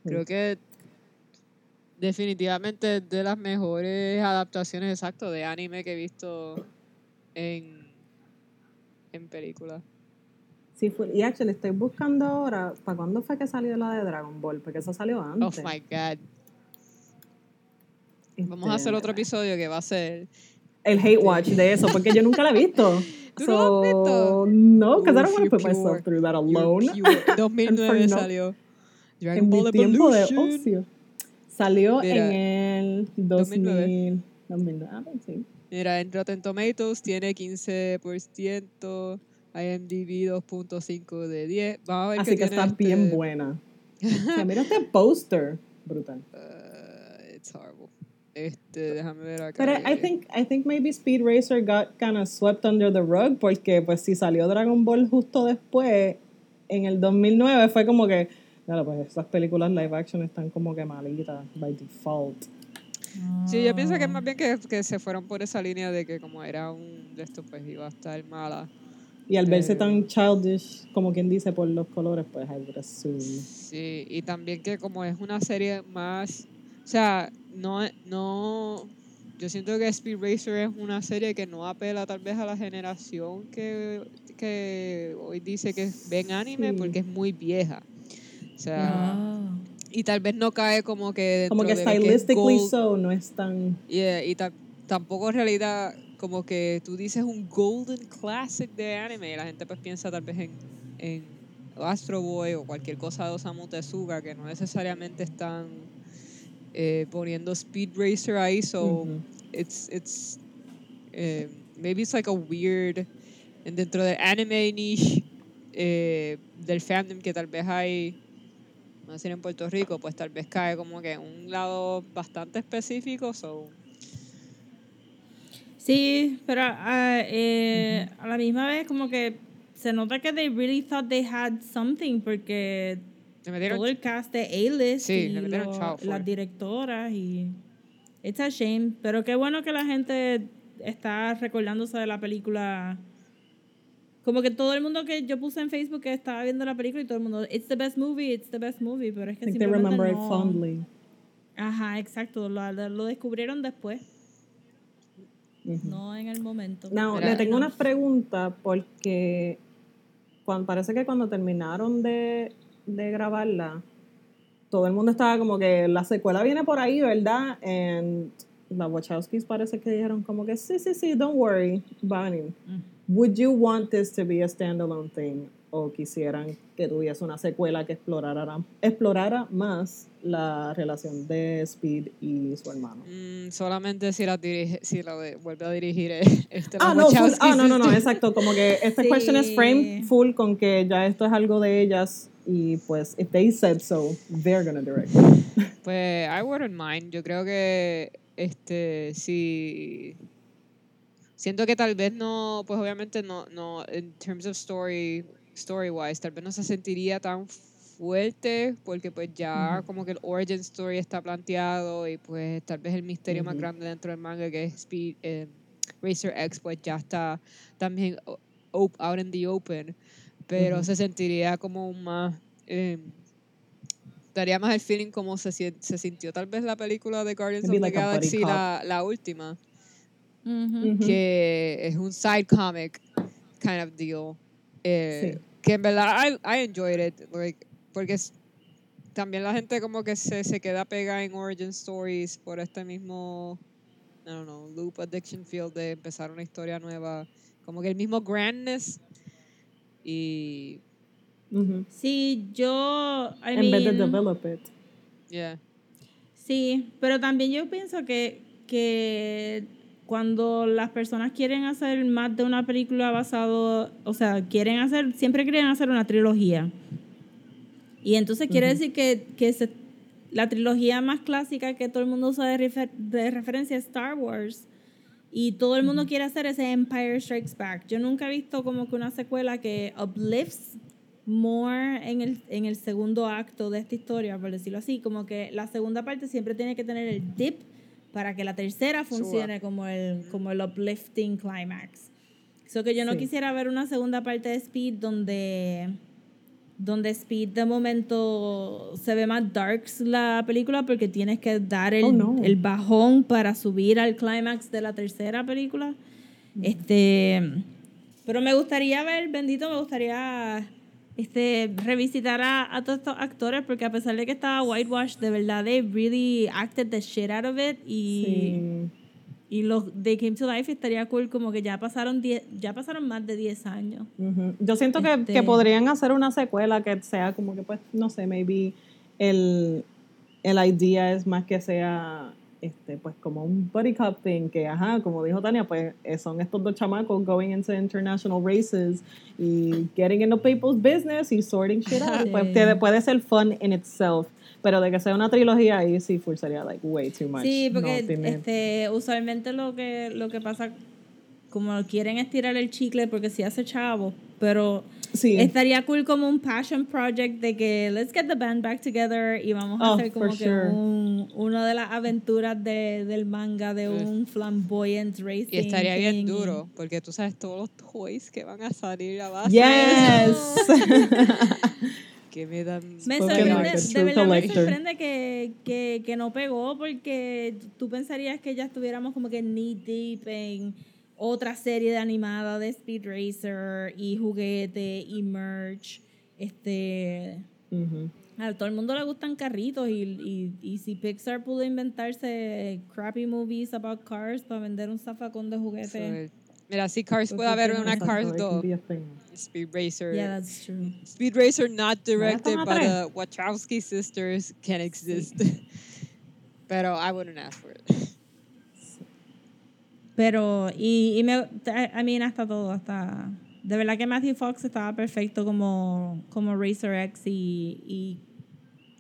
Creo que definitivamente es de las mejores adaptaciones, exacto, de anime que he visto en, en películas. Sí, fue, y actually estoy buscando ahora, ¿para cuándo fue que salió la de Dragon Ball? Porque eso salió Oh antes. my god. Vamos Este, a hacer otro episodio que va a ser. El hate watch de eso, porque yo nunca la he visto. ¿Tú no lo has visto? No, because I don't want to put pure. myself through that alone. pure. 2009 And for no- salió. Dragon En mi Ball tiempo de ocio. Salió Mira, en el 2009. 2000. 2009. Ah, sí. Mira, en Rotten Tomatoes tiene 15%, IMDb 2.5 de 10. Vamos a ver Así que está bien este- buena. O sea, mira este póster. Brutal. Uh, it's horrible. Este, déjame ver acá. Pero I think, I think maybe Speed Racer got kind of swept under the rug porque pues si salió Dragon Ball justo después, en el 2009 fue como que, claro, pues esas películas live action están como que malitas by default. Sí, yo pienso que es más bien que, que se fueron por esa línea de que como era un de estos, pues iba a estar mala. Y al verse Eh. tan childish, como quien dice, por los colores, pues I would assume. Sí, y también que como es una serie más, o sea, no, no, yo siento que Speed Racer es una serie que no apela tal vez a la generación que, que hoy dice que ven anime Sí. porque es muy vieja. O sea, Ah. Y tal vez no cae como que Como que que stylistically gold- so, no es tan... Yeah, y ta- tampoco en realidad como que tú dices un golden classic de anime y la gente pues piensa tal vez en, en Astro Boy o cualquier cosa de Osamu Tezuka que no necesariamente están eh, poniendo Speed Racer ahí, so it's, it's eh, maybe it's like a weird en dentro del anime niche eh, del fandom que tal vez hay no decir en Puerto Rico pues tal vez cae como que en un lado bastante específico so Sí, pero ah, eh, a la misma vez como que se nota que they really thought they had something porque todo el cast de A-list Sí, y lo- las directoras y it's a shame, pero qué bueno que la gente está recordándose de la película. Como que todo el mundo que yo puse en Facebook que estaba viendo la película y todo el mundo, it's the best movie, it's the best movie, pero es I que think they simplemente remember it no. fondly. Ajá, exacto, lo, lo descubrieron después, no en el momento. No, le tengo no. una pregunta porque cuando, parece que cuando terminaron de, de grabarla, todo el mundo estaba como que la secuela viene por ahí, ¿verdad? And las Wachowskis parece que dijeron como que sí, sí, sí, don't worry, va a venir. Would you want this to be a standalone thing? ¿O quisieran que tuviese una secuela que explorara, explorara más la relación de Speed y su hermano? Mm, solamente si la dirige, si la de- vuelve a dirigir eh, este Ah, no, full- ah, no, no, no, exacto. Como que esta Sí. question is framed full con que ya esto es algo de ellas y pues if they said so, they're gonna direct. Pues I wouldn't mind. Yo creo que este si siento que tal vez no, pues obviamente no, no, en terms of story, story wise, tal vez no se sentiría tan fuerte porque pues ya como que el origin story está planteado y pues tal vez el misterio más grande dentro del manga que es Speed, eh, Racer X pues ya está también out in the open pero se sentiría como más eh, daría más el feeling como se, se sintió tal vez la película de Guardians of the Galaxy la, la última Que es un side comic kind of deal. Eh, Sí. Que en verdad I, I enjoyed it. Like, porque es- también la gente como que se, se queda pegada en origin stories por este mismo, I don't know, loop addiction field de empezar una historia nueva. Como que el mismo grandness. Y, Ujú. Sí, yo, I En vez de mean, develop it. yeah. Sí, pero también yo pienso que, que cuando las personas quieren hacer más de una película basado, o sea, quieren hacer, siempre quieren hacer una trilogía. Y entonces quiere Ujú. decir que, que se- la trilogía más clásica que todo el mundo usa de, refer- de referencia es Star Wars. Y todo el mundo quiere hacer ese Empire Strikes Back. Yo nunca he visto como que una secuela que uplifts more en el, en el segundo acto de esta historia, por decirlo así. Como que la segunda parte siempre tiene que tener el dip para que la tercera funcione como el, como el uplifting climax. So que yo no Sí. quisiera ver una segunda parte de Speed donde donde Speed de momento se ve más darks la película porque tienes que dar el, Oh, no. el bajón para subir al clímax de la tercera película. Este, pero me gustaría ver, bendito, me gustaría este, revisitar a, a todos estos actores porque a pesar de que estaba whitewash, de verdad, they really acted the shit out of it y, Sí. y los They Came to Life estaría cool como que ya pasaron, diez, ya pasaron más de 10 años. Yo siento que, Este- que podrían hacer una secuela que sea como que, pues, no sé, maybe el, el idea es más que sea, este, pues, como un buddy cop thing, que, ajá, como dijo Tania, pues, eh, son estos dos chamacos going into international races y getting into people's business y sorting shit out. Sí. Pues, puede, ser fun in itself, pero de que sea una trilogía ahí sí full sería, like, way too much. Sí, porque No tiene- este, usualmente lo que, lo que pasa, como quieren estirar el chicle porque sí hace chavo, pero Sí. estaría cool como un passion project de que let's get the band back together y vamos a Oh, hacer como que sure. un, una de las aventuras de, del manga de un flamboyant racing. Y estaría bien thing. duro, porque tú sabes todos los toys que van a salir a base Yes. que me dan... Me sorprende, de verdad me sorprende que, que, que no pegó porque tú pensarías que ya estuviéramos como que knee deep en otra serie de animada de Speed Racer y juguete y merch. Este, Ujú. a todo el mundo le gustan carritos y, y, y si Pixar pudo inventarse crappy movies about cars para vender un zafacón de juguete. So, Mira, si Cars puede haber una Cars it can 2, be a thing. Speed Racer. Yeah, that's true. Speed Racer not directed by the Wachowski sisters can exist. Pero I wouldn't ask for it. Pero, y, y me, I mean, hasta todo, hasta, de verdad que Matthew Fox estaba perfecto como, como Racer X y, y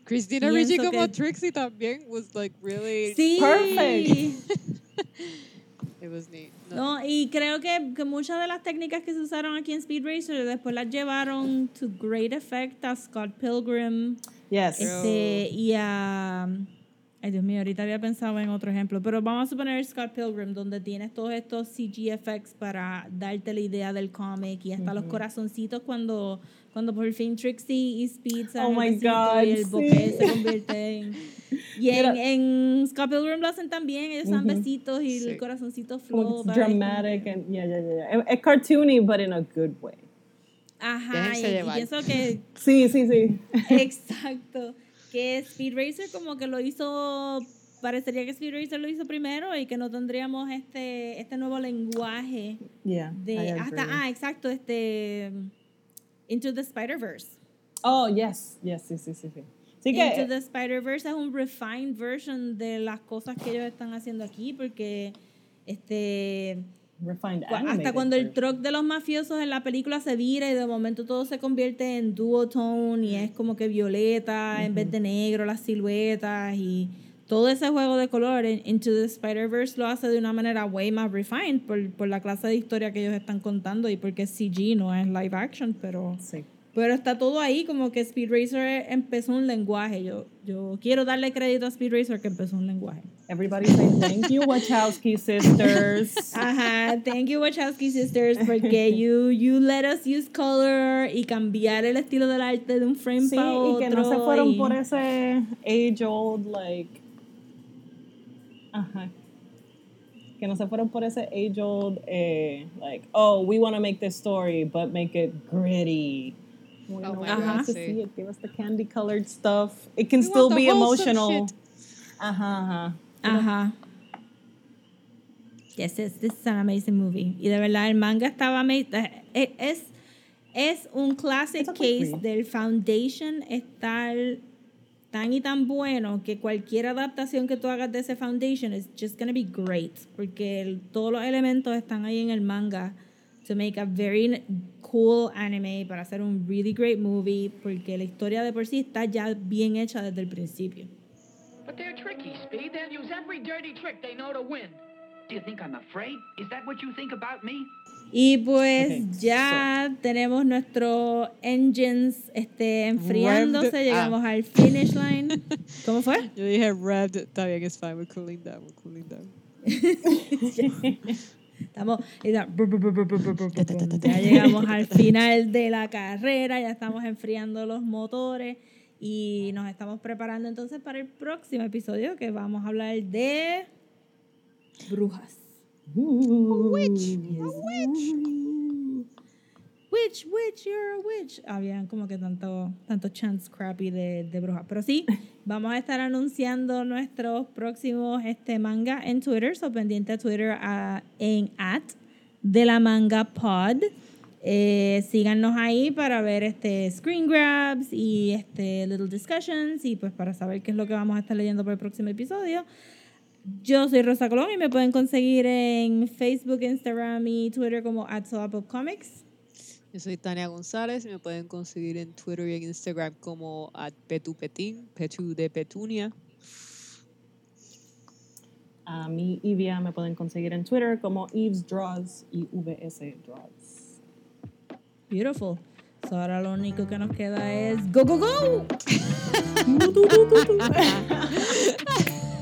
Christina Ricci como que- Trixie también was like really... sí, Perfect. It was neat. No. no, y creo que, que muchas de las técnicas que se usaron aquí en Speed Racer después las llevaron to great effect a Scott Pilgrim Yes. este, y a... Ay, Dios mío, ahorita había pensado en otro ejemplo, pero vamos a suponer Scott Pilgrim, donde tienes todos estos CG effects para darte la idea del cómic y hasta los corazoncitos cuando, cuando por fin Trixie y Speed se dan Oh my God, y el bokeh sí. se convierte en... Y en, Mira. en Scott Pilgrim lo hacen también, ellos dan Ujú. besitos y Sí. el corazoncito Como flota. it's dramatic and yeah, yeah, yeah. yeah. It's cartoony, but in a good way. Ajá, y, y pienso que Sí, sí, sí. Exacto. Que Speed Racer como que lo hizo, parecería que Speed Racer lo hizo primero y que no tendríamos este, este nuevo lenguaje Yeah. de hasta ah exacto este Into the Spider Verse. Oh, yes. Yes, sí, sí, sí, sí. Sí Into que the Spider Verse es un refined version de las cosas que ellos están haciendo aquí porque este refined Hasta cuando el truck de los mafiosos en la película se vira y de momento todo se convierte en duotone y es como que violeta en vez de negro las siluetas y todo ese juego de color en Into the Spider-Verse lo hace de una manera way más refined por, por la clase de historia que ellos están contando y porque es CG, no es live action, pero, Sí. Pero está todo ahí como que Speed Racer empezó un lenguaje. Yo, yo quiero darle crédito a Speed Racer que empezó un lenguaje. Everybody say thank you, Wachowski sisters. Ajá, thank you Wachowski sisters porque you, you let us use color y cambiar el estilo del arte de un frame Sí, para y otro. que no se fueron y- por ese age old, like. Ajá. Que no se fueron por ese age old, eh, like, oh, we want to make this story, but make it gritty. We Oh don't my want God, to sí. see it. Give us the candy colored stuff. It can We still be emotional. Ajá, ajá. Ajá. Yes, yes, this is an amazing movie. Y de verdad, el manga estaba eh, es, es un classic It's a quick case del Foundation estar tan y tan bueno que cualquier adaptación que tú hagas de ese Foundation is just gonna be great. Porque el- todos los elementos están ahí en el manga to make a very cool anime para hacer un really great movie porque la historia de por sí está ya bien hecha desde el principio. But they're tricky, Speed. They'll use every dirty trick they know to win. Do you think I'm afraid? Is that what you think about me? Y pues Ok, ya tenemos nuestros engines este, enfriándose, Revved- llegamos ah. al finish line. ¿Cómo fue? Yo dije red, está bien, it's fine, we're cooling down, we're cooling down. Estamos, ya llegamos al final de la carrera, ya estamos enfriando los motores y nos estamos preparando entonces para el próximo episodio que vamos a hablar de brujas. A witch, a witch witch, you're a witch. Habían como que tanto, tanto chants crappy de, de brujas. Pero sí, vamos a estar anunciando nuestros próximos este, manga en Twitter. So pendiente a Twitter a- en at de la manga pod. Eh, síganos ahí para ver este screen grabs y este little discussions y pues para saber qué es lo que vamos a estar leyendo para el próximo episodio. Yo soy Rosa Colón y me pueden conseguir en Facebook, Instagram y Twitter como at Comics. Yo soy Tania González y me pueden conseguir en Twitter y en Instagram como at petupetín, petu de petunia. A mí, Ivia, me pueden conseguir en Twitter como Eves Draws y VS Draws. Beautiful. So So ahora lo único que nos queda es go, go, go.